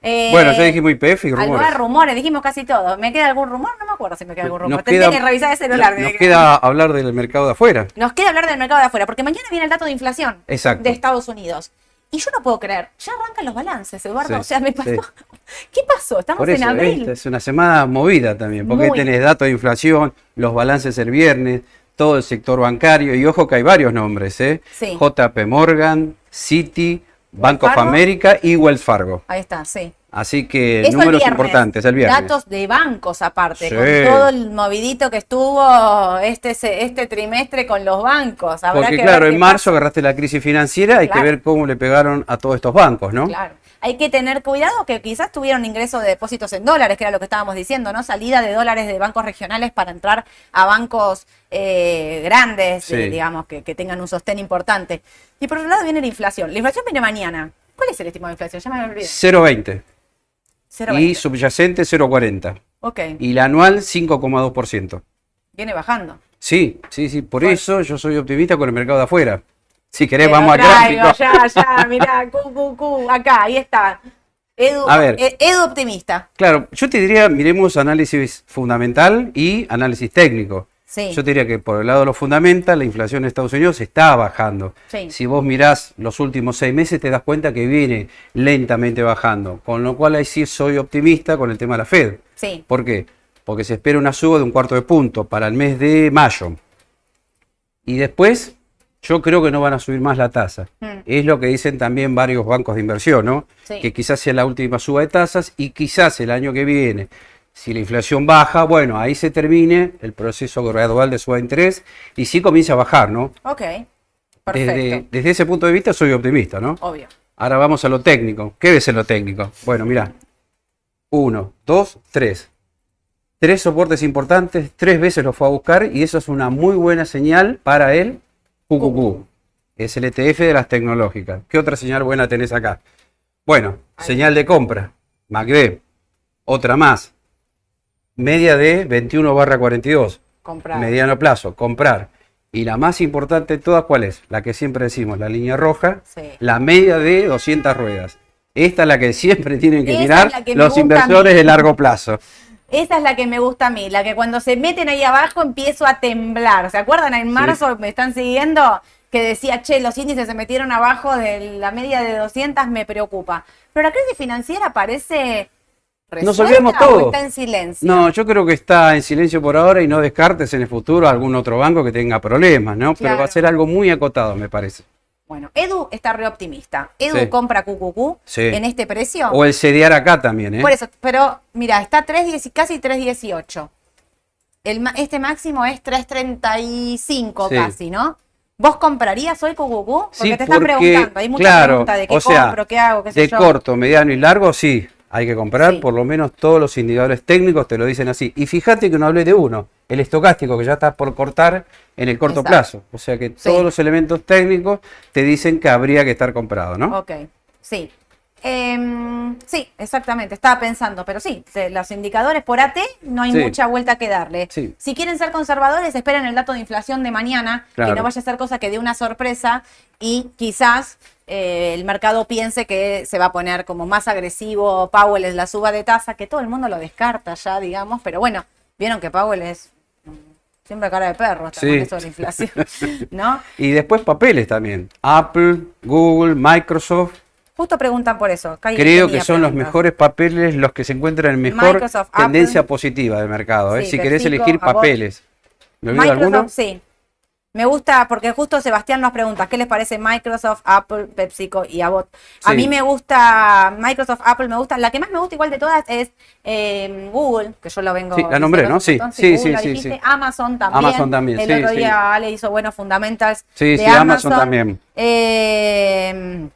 Eh, Bueno, ya dijimos IPF y rumores. Algunos rumores, dijimos casi todo. ¿Me queda algún rumor? No me acuerdo si me queda algún rumor. Nos Tendría queda- que revisar el celular. Nos queda hablar del mercado de afuera. nos queda hablar del mercado de afuera, porque mañana viene el dato de inflación Exacto. de Estados Unidos. Y yo no puedo creer, ya arrancan los balances, Eduardo. Sí, o sea, me pasó. sí. ¿Qué pasó? Estamos Por en abril. esta es una semana movida también, porque Muy. tenés datos de inflación, los balances el viernes, todo el sector bancario, y ojo que hay varios nombres, ¿eh? Sí. JP Morgan, Citi, Bank of. America y Wells Fargo. Ahí está, sí. Así que Eso números importantes el viernes. Datos de bancos aparte, Sí. con todo el movidito que estuvo este, este trimestre con los bancos. Habrá Porque que claro, ver en marzo agarraste la crisis financiera, hay Claro. que ver cómo le pegaron a todos estos bancos, ¿no? Claro. Hay que tener cuidado que quizás tuvieron ingreso de depósitos en dólares, que era lo que estábamos diciendo, ¿no? Salida de dólares de bancos regionales para entrar a bancos eh, grandes, Sí. eh, digamos, que, que tengan un sostén importante. Y por otro lado viene la inflación. La inflación viene mañana. ¿Cuál es el estimado de inflación? Ya me olvidé. 0,20 y 0,20. subyacente 0,40 Ok, y la anual 5,2%. viene bajando. Sí, sí, sí, por Bueno. eso yo soy optimista con el mercado de afuera. Si querés, vamos al gráfico. Ya, ya, mirá, cu, cu, cu, acá, ahí está. Edu, A ver. eh, Edu optimista. Claro, yo te diría, miremos análisis fundamental y análisis técnico. Sí. Yo te diría que por el lado de lo fundamental, la inflación en Estados Unidos está bajando. Sí. Si vos mirás los últimos seis meses, te das cuenta que viene lentamente bajando. Con lo cual ahí sí soy optimista con el tema de la Fed. Sí. ¿Por qué? Porque se espera una suba de un cuarto de punto para el mes de mayo. Y después, yo creo que no van a subir más la tasa. Mm. Es lo que dicen también varios bancos de inversión, ¿no? Sí. Que quizás sea la última suba de tasas y quizás el año que viene, si la inflación baja, bueno, ahí se termine el proceso gradual de suba de interés y sí comienza a bajar, ¿no? Ok. Perfecto. Desde, desde ese punto de vista soy optimista, ¿no? Obvio. Ahora vamos a lo técnico. ¿Qué ves en lo técnico? Bueno, mira. Uno, dos, tres. Tres soportes importantes, tres veces los fue a buscar y eso es una muy buena señal para el QQQ. Es el ETF de las tecnológicas. ¿Qué otra señal buena tenés acá? Bueno, señal de compra. MACD. Otra más. Media de 21 barra 42. Comprar. Mediano plazo, comprar. Y la más importante de todas, ¿cuál es? La que siempre decimos, la línea roja, Sí. la media de 200 ruedas. Esta es la que siempre tienen que mirar que los inversores de largo plazo. Esa es la que me gusta a mí, la que cuando se meten ahí abajo empiezo a temblar. ¿Se acuerdan? En marzo me están siguiendo que decía, che, los índices se metieron abajo de la media de 200, me preocupa. Pero la crisis financiera parece... Nos resuelta olvidamos o todo. está en silencio. No, yo creo que está en silencio por ahora y no descartes en el futuro algún otro banco que tenga problemas, ¿no? Pero va a ser algo muy acotado, me parece. Bueno, Edu está re optimista. Edu Sí. compra QQQ Sí. en este precio. O el CDR acá también, ¿eh? Por eso, pero mira, está 3.10 casi 3.18. El, este máximo es 3.35 Sí. casi, ¿no? ¿Vos comprarías hoy QQQ? Porque Sí, te están porque, preguntando, hay mucha claro, pregunta de qué o sea, compro, qué hago, qué sé de yo. corto, mediano y largo, sí, hay que comprar, por lo menos todos los indicadores técnicos te lo dicen así. Y fíjate que no hablé de uno, el estocástico, que ya está por cortar en el corto Exacto. plazo. O sea que todos los elementos técnicos te dicen que habría que estar comprado, ¿no? Ok, sí. Em, sí, exactamente, estaba pensando, pero sí, los indicadores por AT no hay Sí. mucha vuelta que darle. Sí. Si quieren ser conservadores, esperen el dato de inflación de mañana, Claro. que no vaya a ser cosa que dé una sorpresa y quizás eh, el mercado piense que se va a poner como más agresivo Powell en la suba de tasa, que todo el mundo lo descarta ya, digamos, pero bueno, vieron que Powell es siempre cara de perro hasta Sí. con eso de la inflación, ¿no? Y después papeles también. Apple, Google, Microsoft. Justo preguntan por eso. Creo que son los mejores papeles los que se encuentran en mejor Microsoft, tendencia Apple. positiva del mercado. ¿eh? Si querés elegir papeles. ¿Me olvido Microsoft, alguno? sí. Me gusta porque justo Sebastián nos pregunta, ¿qué les parece Microsoft, Apple, PepsiCo y Abbott? A Sí. mí me gusta Microsoft, Apple me gusta. La que más me gusta igual de todas es eh, Google, que yo lo vengo Sí, la nombré, ¿no? Sí, sí, Google, sí, sí, dijiste. sí. Amazon también. Amazon también, El sí, otro día Ale hizo buenos fundamentals Sí, de sí, Amazon también. Eh,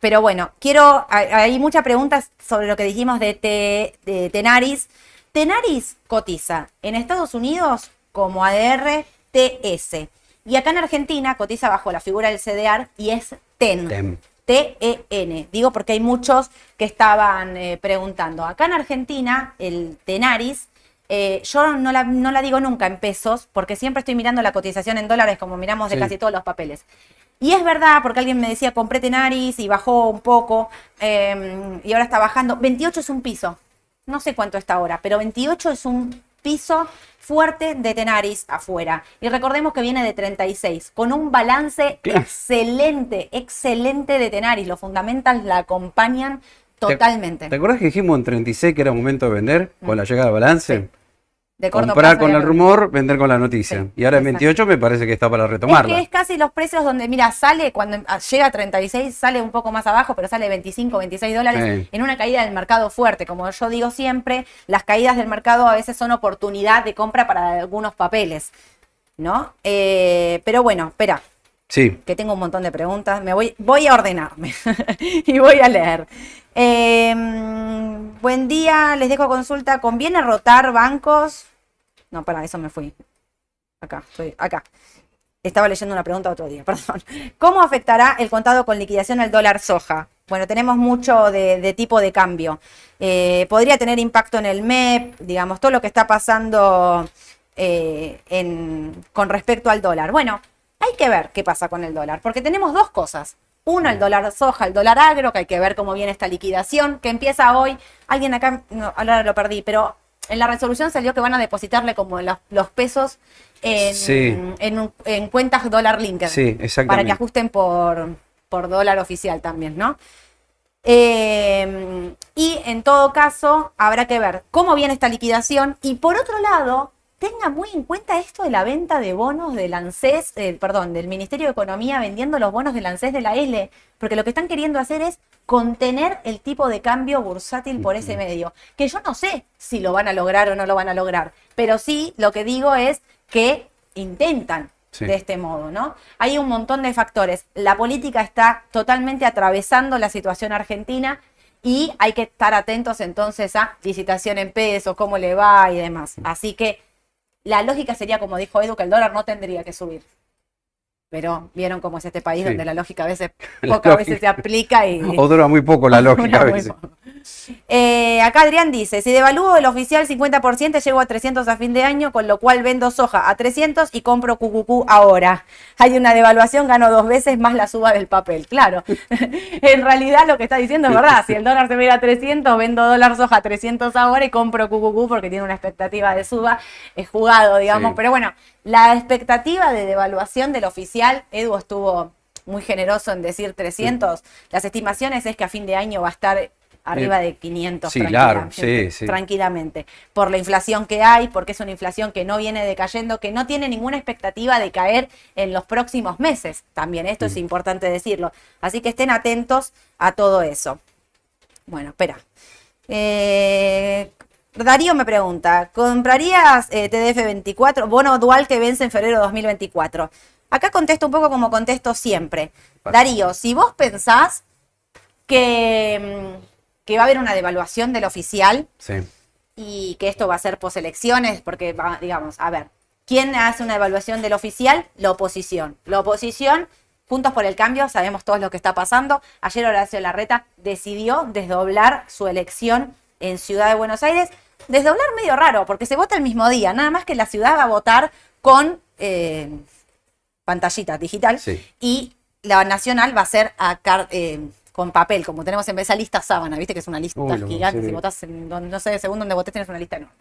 pero bueno, quiero, hay, hay muchas preguntas sobre lo que dijimos de, Te- de Tenaris. Tenaris cotiza en Estados Unidos como ADR TS. Y acá en Argentina cotiza bajo la figura del CDR y es TEN. Tem. T-E-N. Digo porque hay muchos que estaban eh, preguntando. Acá en Argentina, el Tenaris, eh, yo no la, no la digo nunca en pesos, porque siempre estoy mirando la cotización en dólares, como miramos de Sí. casi todos los papeles. Y es verdad, porque alguien me decía, compré Tenaris y bajó un poco, eh, y ahora está bajando. 28 es un piso. No sé cuánto está ahora, pero 28 es un piso fuerte de Tenaris afuera. Y recordemos que viene de 36, con un balance Claro. excelente, excelente de Tenaris. Los fundamentals la acompañan ¿Te- totalmente. ¿Te acuerdas que dijimos en 36 que era momento de vender con la llegada al balance? Sí. De corto Comprar plazo con el rumor, vender con la noticia. Sí, y ahora en exacto. 28 me parece que está para Es retomarla. que es casi los precios donde, mira, sale cuando ah, llega a 36, sale un poco más abajo, pero sale 25, 26 dólares Sí. en una caída del mercado fuerte. Como yo digo siempre, las caídas del mercado a veces son oportunidad de compra para algunos papeles, ¿no? Eh, pero bueno, espera, Sí, que tengo un montón de preguntas. Me voy, voy a ordenarme y voy a leer. Eh, buen día, les dejo consulta. ¿Conviene rotar bancos? No, para eso me fui. Acá, estoy acá. Estaba leyendo una pregunta otro día, perdón. ¿Cómo afectará el contado con liquidación al dólar soja? Bueno, tenemos mucho de, tipo de cambio. Eh, podría tener impacto en el MEP, digamos, todo lo que está pasando eh, con respecto al dólar. Bueno, hay que ver qué pasa con el dólar, porque tenemos dos cosas. Uno, el dólar soja, el dólar agro, que hay que ver cómo viene esta liquidación, que empieza hoy. Alguien acá, no, ahora lo perdí, pero en la resolución salió que van a depositarle como los, los pesos en, Sí. en, cuentas dólar linked. sí, Para exactamente. que ajusten por, por dólar oficial también, ¿no? Eh, y en todo caso, habrá que ver cómo viene esta liquidación. Y por otro lado, tenga muy en cuenta esto de la venta de bonos del ANSES, eh, perdón, del Ministerio de Economía vendiendo los bonos del ANSES de la L, porque lo que están queriendo hacer es contener el tipo de cambio bursátil por ese medio. Que yo no sé si lo van a lograr o no lo van a lograr, pero sí lo que digo es que intentan Sí. de este modo, ¿no? Hay un montón de factores. La política está totalmente atravesando la situación argentina y hay que estar atentos entonces a licitación en pesos, cómo le va y demás. Así que la lógica sería, como dijo Edu, que el dólar no tendría que subir. Pero vieron cómo es este país Sí. donde la lógica a veces, pocas veces se aplica y... O dura muy poco la lógica a veces. Eh, acá Adrián dice, si devalúo el oficial 50%, llego a 300 a fin de año, con lo cual vendo soja a 300 y compro QQQ ahora. Hay una devaluación, gano dos veces más la suba del papel. Claro, en realidad lo que está diciendo es verdad. Si el dólar se ve a 300, vendo dólar soja a 300 ahora y compro QQQ porque tiene una expectativa de suba. Es jugado, digamos. Sí. Pero bueno, la expectativa de devaluación del oficial, Edu estuvo muy generoso en decir 300. Las estimaciones es que a fin de año va a estar arriba de 500 Sí, claro, tranquilamente, sí, sí. tranquilamente, por la inflación que hay, porque es una inflación que no viene decayendo, que no tiene ninguna expectativa de caer en los próximos meses. También esto Mm. es importante decirlo. Así que estén atentos a todo eso. Bueno, espera. Eh, Darío me pregunta, ¿comprarías eh, TDF24, bono dual que vence en febrero de 2024? Acá contesto un poco como contesto siempre. Darío, si vos pensás que, mm, que va a haber una devaluación del oficial Sí. y que esto va a ser poselecciones, porque, va- digamos, a ver, ¿quién hace una evaluación del oficial? La oposición. La oposición, Juntos por el Cambio, sabemos todos lo que está pasando. Ayer Horacio Larreta decidió desdoblar su elección en Ciudad de Buenos Aires. Desdoblar medio raro, porque se vota el mismo día, nada más que la ciudad va a votar con eh, pantallita digital Sí. y la nacional va a ser a car- eh, con papel, como tenemos en esa lista sábana, viste que es una lista Uy, gigante, sí. si votás en donde, no sé, según donde votés tienes una lista enorme.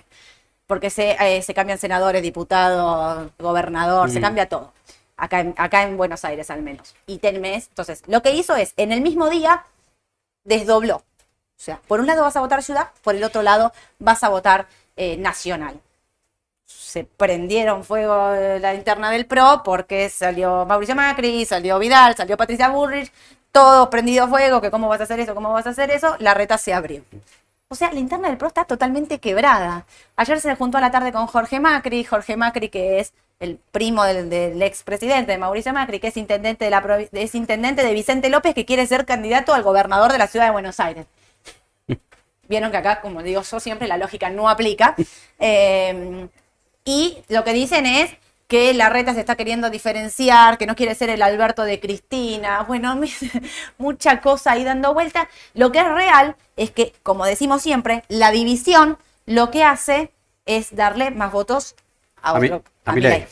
Porque se, eh, se cambian senadores, diputados, gobernador, se Mm. cambia todo. Acá en, acá en Buenos Aires al menos. Y tenés, entonces, lo que hizo es, en el mismo día, desdobló. O sea, por un lado vas a votar ciudad, por el otro lado vas a votar eh, nacional se prendieron fuego la interna del PRO porque salió Mauricio Macri, salió Vidal, salió Patricia Bullrich, todo prendido fuego, que cómo vas a hacer eso, cómo vas a hacer eso, la reta se abrió. O sea, la interna del PRO está totalmente quebrada. Ayer se juntó a la tarde con Jorge Macri, Jorge Macri que es el primo del, del expresidente de Mauricio Macri, que es intendente de, la, es intendente de Vicente López, que quiere ser candidato al gobernador de la ciudad de Buenos Aires. Vieron que acá, como digo yo siempre, la lógica no aplica. Eh, y lo que dicen es que la reta se está queriendo diferenciar, que no quiere ser el Alberto de Cristina. Bueno, mucha cosa ahí dando vuelta. Lo que es real es que, como decimos siempre, la división lo que hace es darle más votos a A mi- a Milei. Milei.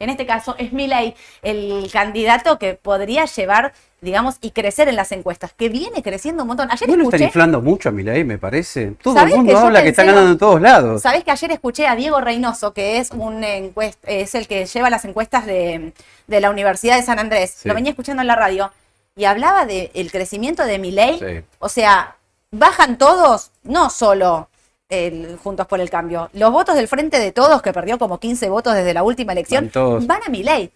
En este caso es Milei el candidato que podría llevar, digamos, y crecer en las encuestas, que viene creciendo un montón. Ayer ¿No lo están inflando mucho a Milei, me parece? Todo el ¿Sabés mundo que habla que está ganando en todos lados. Sabés que ayer escuché a Diego Reynoso, que es un encuest- es el que lleva las encuestas de, de la Universidad de San Andrés. Sí. Lo venía escuchando en la radio y hablaba del crecimiento de Milei. Sí. O sea, bajan todos, no solo el Juntos por el Cambio. Los votos del Frente de Todos, que perdió como 15 votos desde la última elección, Van a mi ley.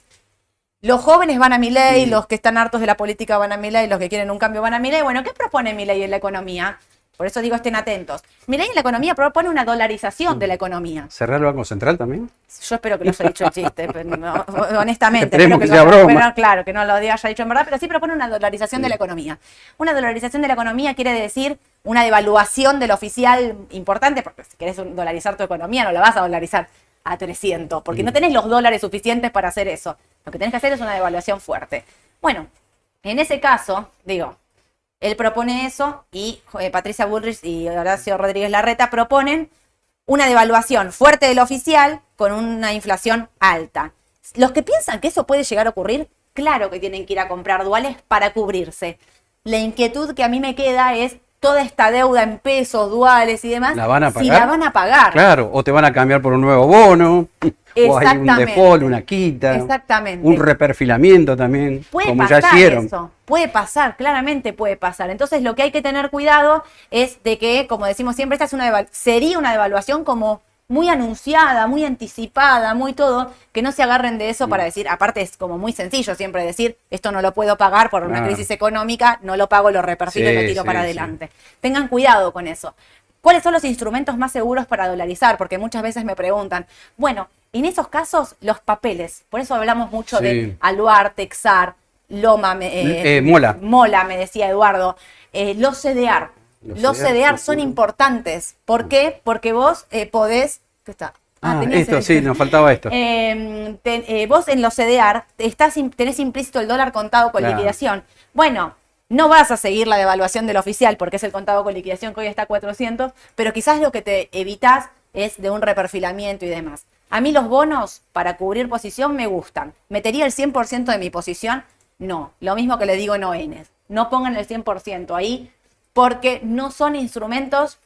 Los jóvenes van a mi ley, los que están hartos de la política van a mi ley, los que quieren un cambio van a mi ley. Bueno, ¿qué propone mi ley en la economía? Por eso digo, estén atentos. Mi ley en la economía propone una dolarización de la economía. ¿Cerrar el Banco Central también? Yo espero que no haya dicho el chiste, pero no, honestamente. Esperemos que sea broma. pero claro, que no lo haya dicho en verdad, pero sí propone una dolarización de la economía. Una dolarización de la economía quiere decir una devaluación del oficial importante, porque si querés dolarizar tu economía, no la vas a dolarizar a 300, porque no tenés los dólares suficientes para hacer eso. Lo que tenés que hacer es una devaluación fuerte. Bueno, en ese caso, digo, él propone eso y eh, Patricia Bullrich y Horacio Rodríguez Larreta proponen una devaluación fuerte del oficial con una inflación alta. Los que piensan que eso puede llegar a ocurrir, claro que tienen que ir a comprar duales para cubrirse. La inquietud que a mí me queda es toda esta deuda en pesos, duales y demás. ¿La van a Si pagar? la van a pagar. Claro, o te van a cambiar por un nuevo bono, o hay un default, una quita, Exactamente. un reperfilamiento también, Puede como pasar ya hicieron. eso, puede pasar, claramente puede pasar. Entonces lo que hay que tener cuidado es de que, como decimos siempre, esta es una sería una devaluación como muy anunciada, muy anticipada, muy todo, que no se agarren de Mm. eso para decir, aparte es como muy sencillo siempre decir, esto no lo puedo pagar por una crisis económica, no lo pago, lo reperfilo y lo tiro sí, para sí. adelante. Tengan cuidado con eso. ¿Cuáles son los instrumentos más seguros para dolarizar? Porque muchas veces me preguntan, bueno, en esos casos los papeles, por eso hablamos mucho de. Aluar, Texar, Loma, me- eh, Eh, Mola. Mola, me decía Eduardo, eh, los CDR. Los Los CDR, CDR son importantes. ¿Por qué? Porque vos eh, podés... ¿Qué está? Ah, tenías esto, sí, nos faltaba esto. Eh, ten- eh, vos en los CDR estás, tenés implícito el dólar contado con Claro. liquidación. Bueno, no vas a seguir la devaluación del oficial porque es el contado con liquidación que hoy está a 400, pero quizás lo que te evitas es de un reperfilamiento y demás. A mí los bonos para cubrir posición me gustan. ¿Metería el 100% de mi posición? No. Lo mismo que le digo en ONs. No pongan el 100% ahí porque no son instrumentos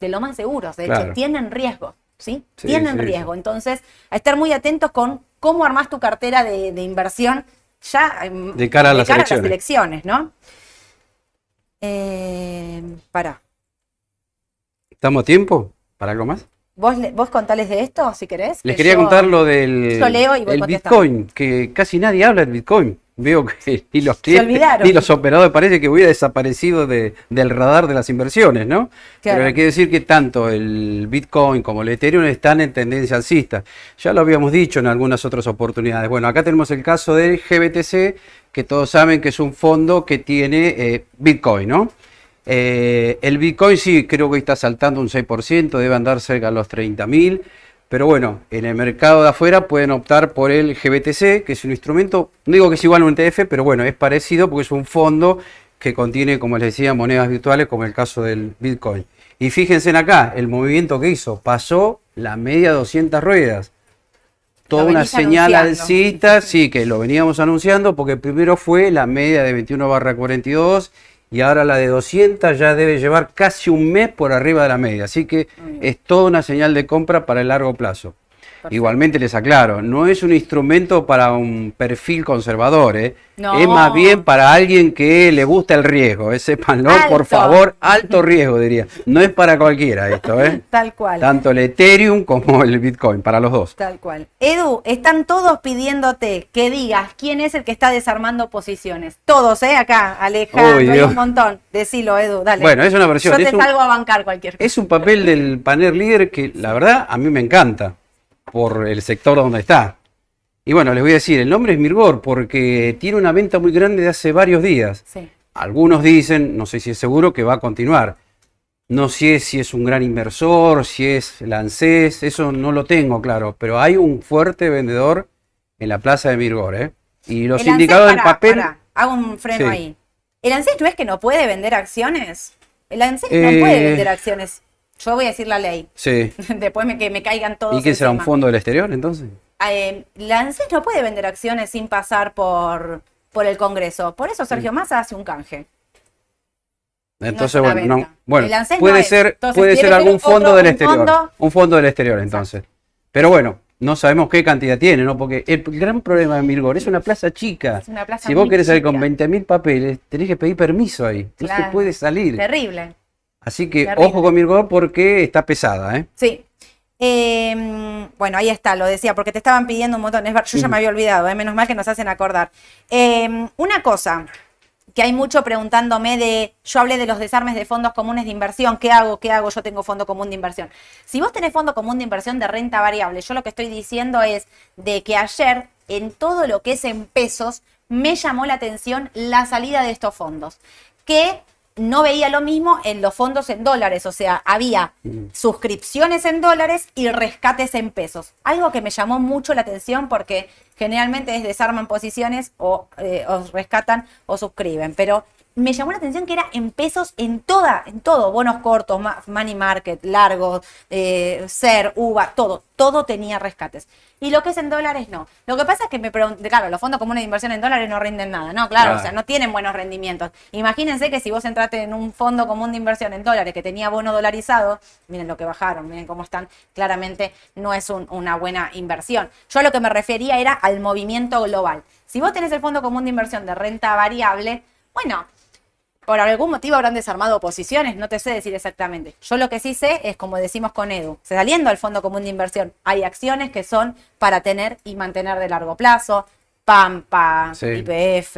de lo más seguros. De hecho, Claro. tienen riesgo. ¿sí? Sí, tienen sí, riesgo. Entonces, a estar muy atentos con cómo armás tu cartera de, de inversión ya De cara a las elecciones. elecciones, ¿no? Eh, para. ¿Estamos a tiempo para algo más? ¿Vos, ¿Vos contales de esto, si querés? Les Que quería yo- contar lo del yo leo y voy el. Bitcoin, que casi nadie habla del Bitcoin. Veo que ni los clientes olvidaron. ni los operadores parece que hubiera desaparecido de- del radar de las inversiones, ¿no? Claro. Pero hay que decir que tanto el Bitcoin como el Ethereum están en tendencia alcista. Ya lo habíamos dicho en algunas otras oportunidades. Bueno, acá tenemos el caso del GBTC, que todos saben que es un fondo que tiene eh, Bitcoin, ¿no? Eh, el Bitcoin sí creo que está saltando un 6%, debe andar cerca de los 30 mil. Pero bueno, en el mercado de afuera pueden optar por el GBTC, que es un instrumento, no digo que es igual a un ETF, pero bueno, es parecido porque es un fondo que contiene, como les decía, monedas virtuales, como el caso del Bitcoin. Y fíjense en acá, el movimiento que hizo, pasó la media 200 ruedas. Toda una señal anunciando. alcista, sí, que lo veníamos anunciando, porque primero fue la media de 21 barra 42 y ahora la de 200 ya debe llevar casi un mes por arriba de la media. Así que es toda una señal de compra para el largo plazo. Igualmente les aclaro, no es un instrumento para un perfil conservador, ¿eh? No. es más bien para alguien que le gusta el riesgo, ¿eh? sépanlo, por favor, alto riesgo diría. No es para cualquiera esto, ¿eh? Tal cual. tanto el Ethereum como el Bitcoin, para los dos. Tal cual. Edu, están todos pidiéndote que digas quién es el que está desarmando posiciones. Todos, ¿eh? Acá, Alejandro, hay un montón. Decilo, Edu, dale. Bueno, es una versión, Yo te es un- salgo a bancar cualquier cosa. Es un papel del panel líder que la verdad a mí me encanta por el sector donde está. Y bueno, les voy a decir, el nombre es Mirgor porque tiene una venta muy grande de hace varios días. Sí. Algunos dicen, no sé si es seguro, que va a continuar. No sé si es un gran inversor, si es lancés, eso no lo tengo claro, pero hay un fuerte vendedor en la plaza de Mirgor, ¿eh? Y los El ANSES, indicadores del pará, papel... hago un freno Sí. ahí. ¿El ANSES no es que no puede vender acciones? El ANSES Eh. no puede vender acciones. Yo voy a decir la ley. Sí. Después me, que me caigan todos. ¿Y qué será un fondo del exterior entonces? Eh, la ANSES no puede vender acciones sin pasar por, por el Congreso. Por eso Sergio Massa hace un canje. Entonces, bueno, no, bueno, puede no ser, Entonces, puede ser algún fondo del un exterior, fondo- un fondo del exterior entonces. Pero bueno, no sabemos qué cantidad tiene, ¿no? Porque el gran problema de Mirgor es una plaza chica. Es una plaza si vos querés salir con chica. 20.000 papeles, tenés que pedir permiso ahí. No se Claro. puede salir. Terrible. Así que ojo con Mirko porque está pesada, ¿eh? Sí. Eh, bueno, ahí está, lo decía, porque te estaban pidiendo un montón. Es yo ya me había olvidado, eh, menos mal que nos hacen acordar. Eh, una cosa que hay mucho preguntándome de, yo hablé de los desarmes de fondos comunes de inversión, ¿qué hago? ¿Qué hago? Yo tengo fondo común de inversión. Si vos tenés fondo común de inversión de renta variable, yo lo que estoy diciendo es de que ayer en todo lo que es en pesos me llamó la atención la salida de estos fondos, que no veía lo mismo en los fondos en dólares, o sea, había suscripciones en dólares y rescates en pesos. Algo que me llamó mucho la atención porque generalmente es desarman posiciones o, eh, o rescatan o suscriben, pero me llamó la atención que era en pesos en toda, en todo, bonos cortos, money market, largos, eh, ser, uva, todo, todo tenía rescates. Y lo que es en dólares no. Lo que pasa es que me pregunté, claro, los fondos comunes de inversión en dólares no rinden nada, no, claro, Claro. o sea, no tienen buenos rendimientos. Imagínense que si vos entraste en un fondo común de inversión en dólares que tenía bono dolarizado, miren lo que bajaron, miren cómo están, claramente no es un- una buena inversión. Yo a lo que me refería era al movimiento global. Si vos tenés el fondo común de inversión de renta variable, bueno, por algún motivo habrán desarmado posiciones, no te sé decir exactamente. Yo lo que sí sé es, como decimos con Edu, saliendo al Fondo Común de Inversión, hay acciones que son para tener y mantener de largo plazo, Pampa, Sí. IPF,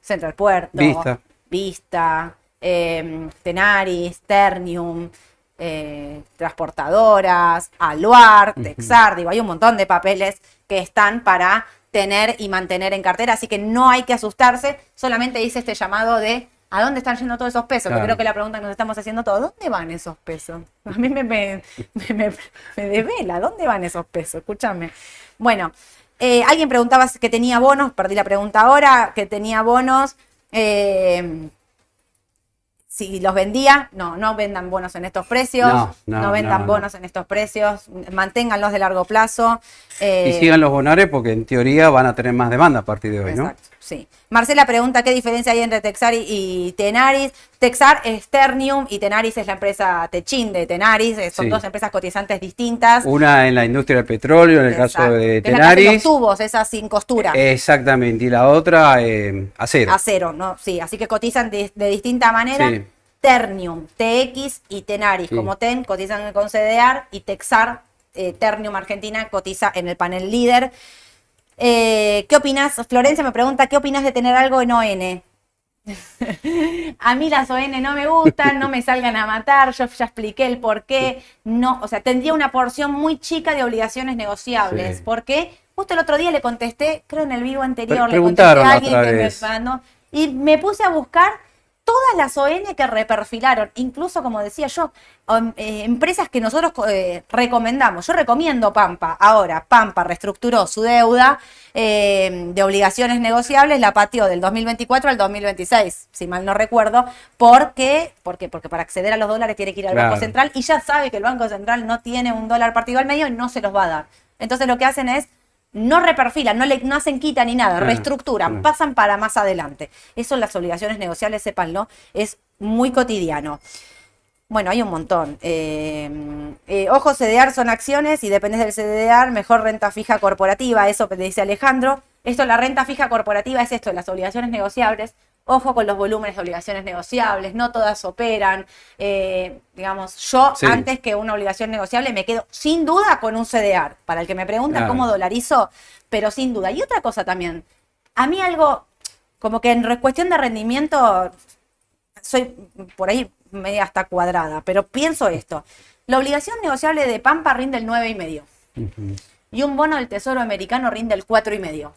Central Puerto, Vista. Vista, eh, Tenaris, Ternium, eh, transportadoras, Aluar, Texar, digo, hay un montón de papeles que están para tener y mantener en cartera, así que no hay que asustarse, solamente hice este llamado de ¿a dónde están yendo todos esos pesos? Que Claro. creo que la pregunta que nos estamos haciendo todos, ¿dónde van esos pesos? A mí me, me, me, me- me devela, ¿dónde van esos pesos? Escúchame. Bueno, eh, alguien preguntaba que tenía bonos, perdí la pregunta ahora, que tenía bonos. eh, si los vendía, no, no vendan bonos en estos precios, No, no, vendan no, no. bonos en estos precios, manténganlos de largo plazo. eh, Y sigan los bonares porque en teoría van a tener más demanda a partir de hoy, ¿no? Exacto, sí. Marcela pregunta qué diferencia hay entre Texar y, y Tenaris. Texar es Ternium y Tenaris es la empresa Techin de Tenaris. eh, Son Sí. dos empresas cotizantes distintas. Una en la industria del petróleo, en el Exacto. caso de Que es Tenaris. Los tubos, esas sin costura. Exactamente, y la otra, eh, acero. Acero, ¿no? Sí, así que cotizan de, de distinta manera. Sí. Ternium, TX y Tenaris, Sí. como TEN, cotizan con CDR y Texar, eh, Ternium Argentina, cotiza en el panel líder. Eh, ¿Qué opinas? Florencia me pregunta, ¿qué opinas de tener algo en ON? a mí las ON no me gustan, no me salgan a matar, yo ya expliqué el por qué. No, o sea, tendría una porción muy chica de obligaciones negociables. Sí. ¿Por qué? Justo el otro día le contesté, creo en el vivo anterior, Pre- le contesté preguntaron a alguien que me mandó y me puse a buscar todas las ON que reperfilaron, incluso como decía yo, om- eh, empresas que nosotros eh, recomendamos. Yo recomiendo Pampa. Ahora, Pampa reestructuró su deuda eh, de obligaciones negociables, la pateó del 2024 al 2026, si mal no recuerdo, porque, porque, porque para acceder a los dólares tiene que ir al Claro. Banco Central y ya sabe que el Banco Central no tiene un dólar partido al medio y no se los va a dar. Entonces lo que hacen es no reperfilan, no, le, no hacen quita ni nada, Claro, reestructuran, claro. pasan para más adelante. Eso en las obligaciones negociables, sépanlo, es muy cotidiano. Bueno, hay un montón. Eh, eh, ojo, CDR son acciones y dependes del CDR, mejor renta fija corporativa, eso dice Alejandro. Esto, la renta fija corporativa es esto, las obligaciones negociables. Ojo con los volúmenes de obligaciones negociables, no todas operan. Eh, digamos, yo Sí. antes que una obligación negociable me quedo sin duda con un CDR. Para el que me pregunta Claro. cómo dolarizo, pero sin duda. Y otra cosa también, a mí algo, como que en cuestión de rendimiento, soy por ahí media hasta cuadrada, pero pienso esto. La obligación negociable de Pampa rinde el 9,5 Ujú. y un bono del Tesoro americano rinde el 4,5.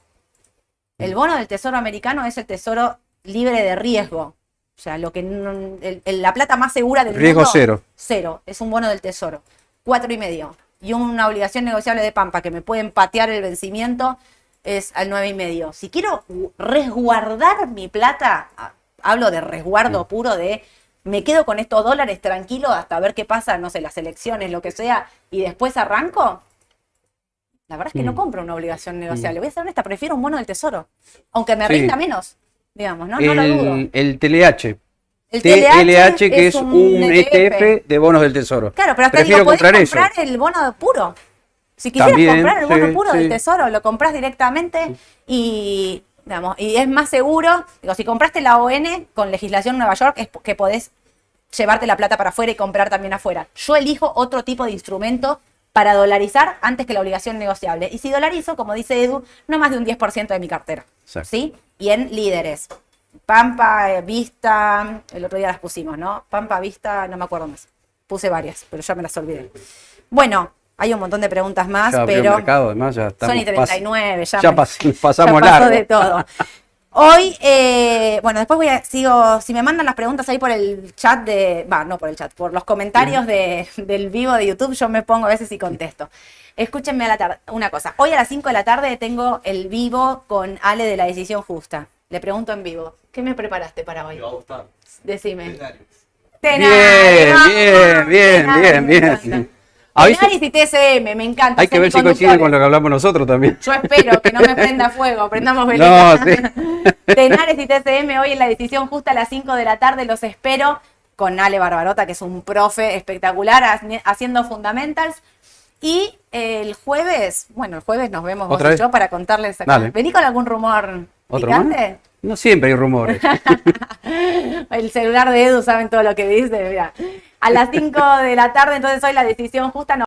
El bono del Tesoro americano es el tesoro libre de riesgo. O sea, lo que no- el- el- la plata más segura del Riesgo mundo. cero. Cero. Es un bono del Tesoro. Cuatro y medio. Y una obligación negociable de Pampa que me pueden patear el vencimiento es al nueve y medio. Si quiero gu- resguardar mi plata, hablo de resguardo puro de me quedo con estos dólares tranquilo hasta ver qué pasa, no sé, las elecciones, lo que sea, y después arranco. La verdad es que no Mm. compro una obligación negociable. Voy a ser honesta, prefiero un bono del tesoro. Aunque me Sí. rinda menos, digamos, ¿no? No lo dudo. el, TLH. El TLH, que es un ETF de bonos del tesoro. Claro, pero hasta Prefiero digo, podés comprar comprar, eso. el bono puro. Si quisieras También, comprar el bono sí, puro sí. del tesoro, lo compras directamente y, digamos, y es más seguro. Digo, si compraste la ON con legislación Nueva York, es que podés llevarte la plata para afuera y comprar también afuera. Yo elijo otro tipo de instrumento para dolarizar antes que la obligación negociable. Y si dolarizo, como dice Edu, no más de un 10% de mi cartera. Exacto. ¿Sí? Y en líderes. Pampa, eh, Vista, el otro día las pusimos, ¿no? Pampa, Vista, no me acuerdo más. Puse varias, pero ya me las olvidé. Bueno, hay un montón de preguntas más, Ya pero mercado, además ya estamos. son y 39, ya, ya me- pas- pasamos ya largo. de todo. Hoy, eh, bueno, después voy a, sigo, si me mandan las preguntas ahí por el chat de, va, no por el chat, por los comentarios de- del vivo de YouTube, yo me pongo a veces y contesto. Escúchenme a la tarde, una cosa, hoy a las 5 de la tarde tengo el vivo con Ale de la decisión justa. Le pregunto en vivo, ¿qué me preparaste para hoy? Decime. Bien, Tenaris, bien, bien, Tenaris, bien, me bien. encanta. Avisa- Tenaris y TSM, me encanta. Hay que ver si coincide con lo que hablamos nosotros también. Yo espero que no me prenda fuego, prendamos No, velita. sí. Tenares y TCM hoy en la decisión justa a las 5 de la tarde, los espero con Ale Barbarota, que es un profe espectacular haci- haciendo fundamentals. Y el jueves, bueno, el jueves nos vemos vos ¿Otra y vez? yo para contarles acá. Dale. Vení con algún rumor ¿Otro picante. más? No siempre hay rumores. El celular de Edu saben todo lo que dice. mirá. A las 5 de la tarde, entonces hoy la decisión justa. nos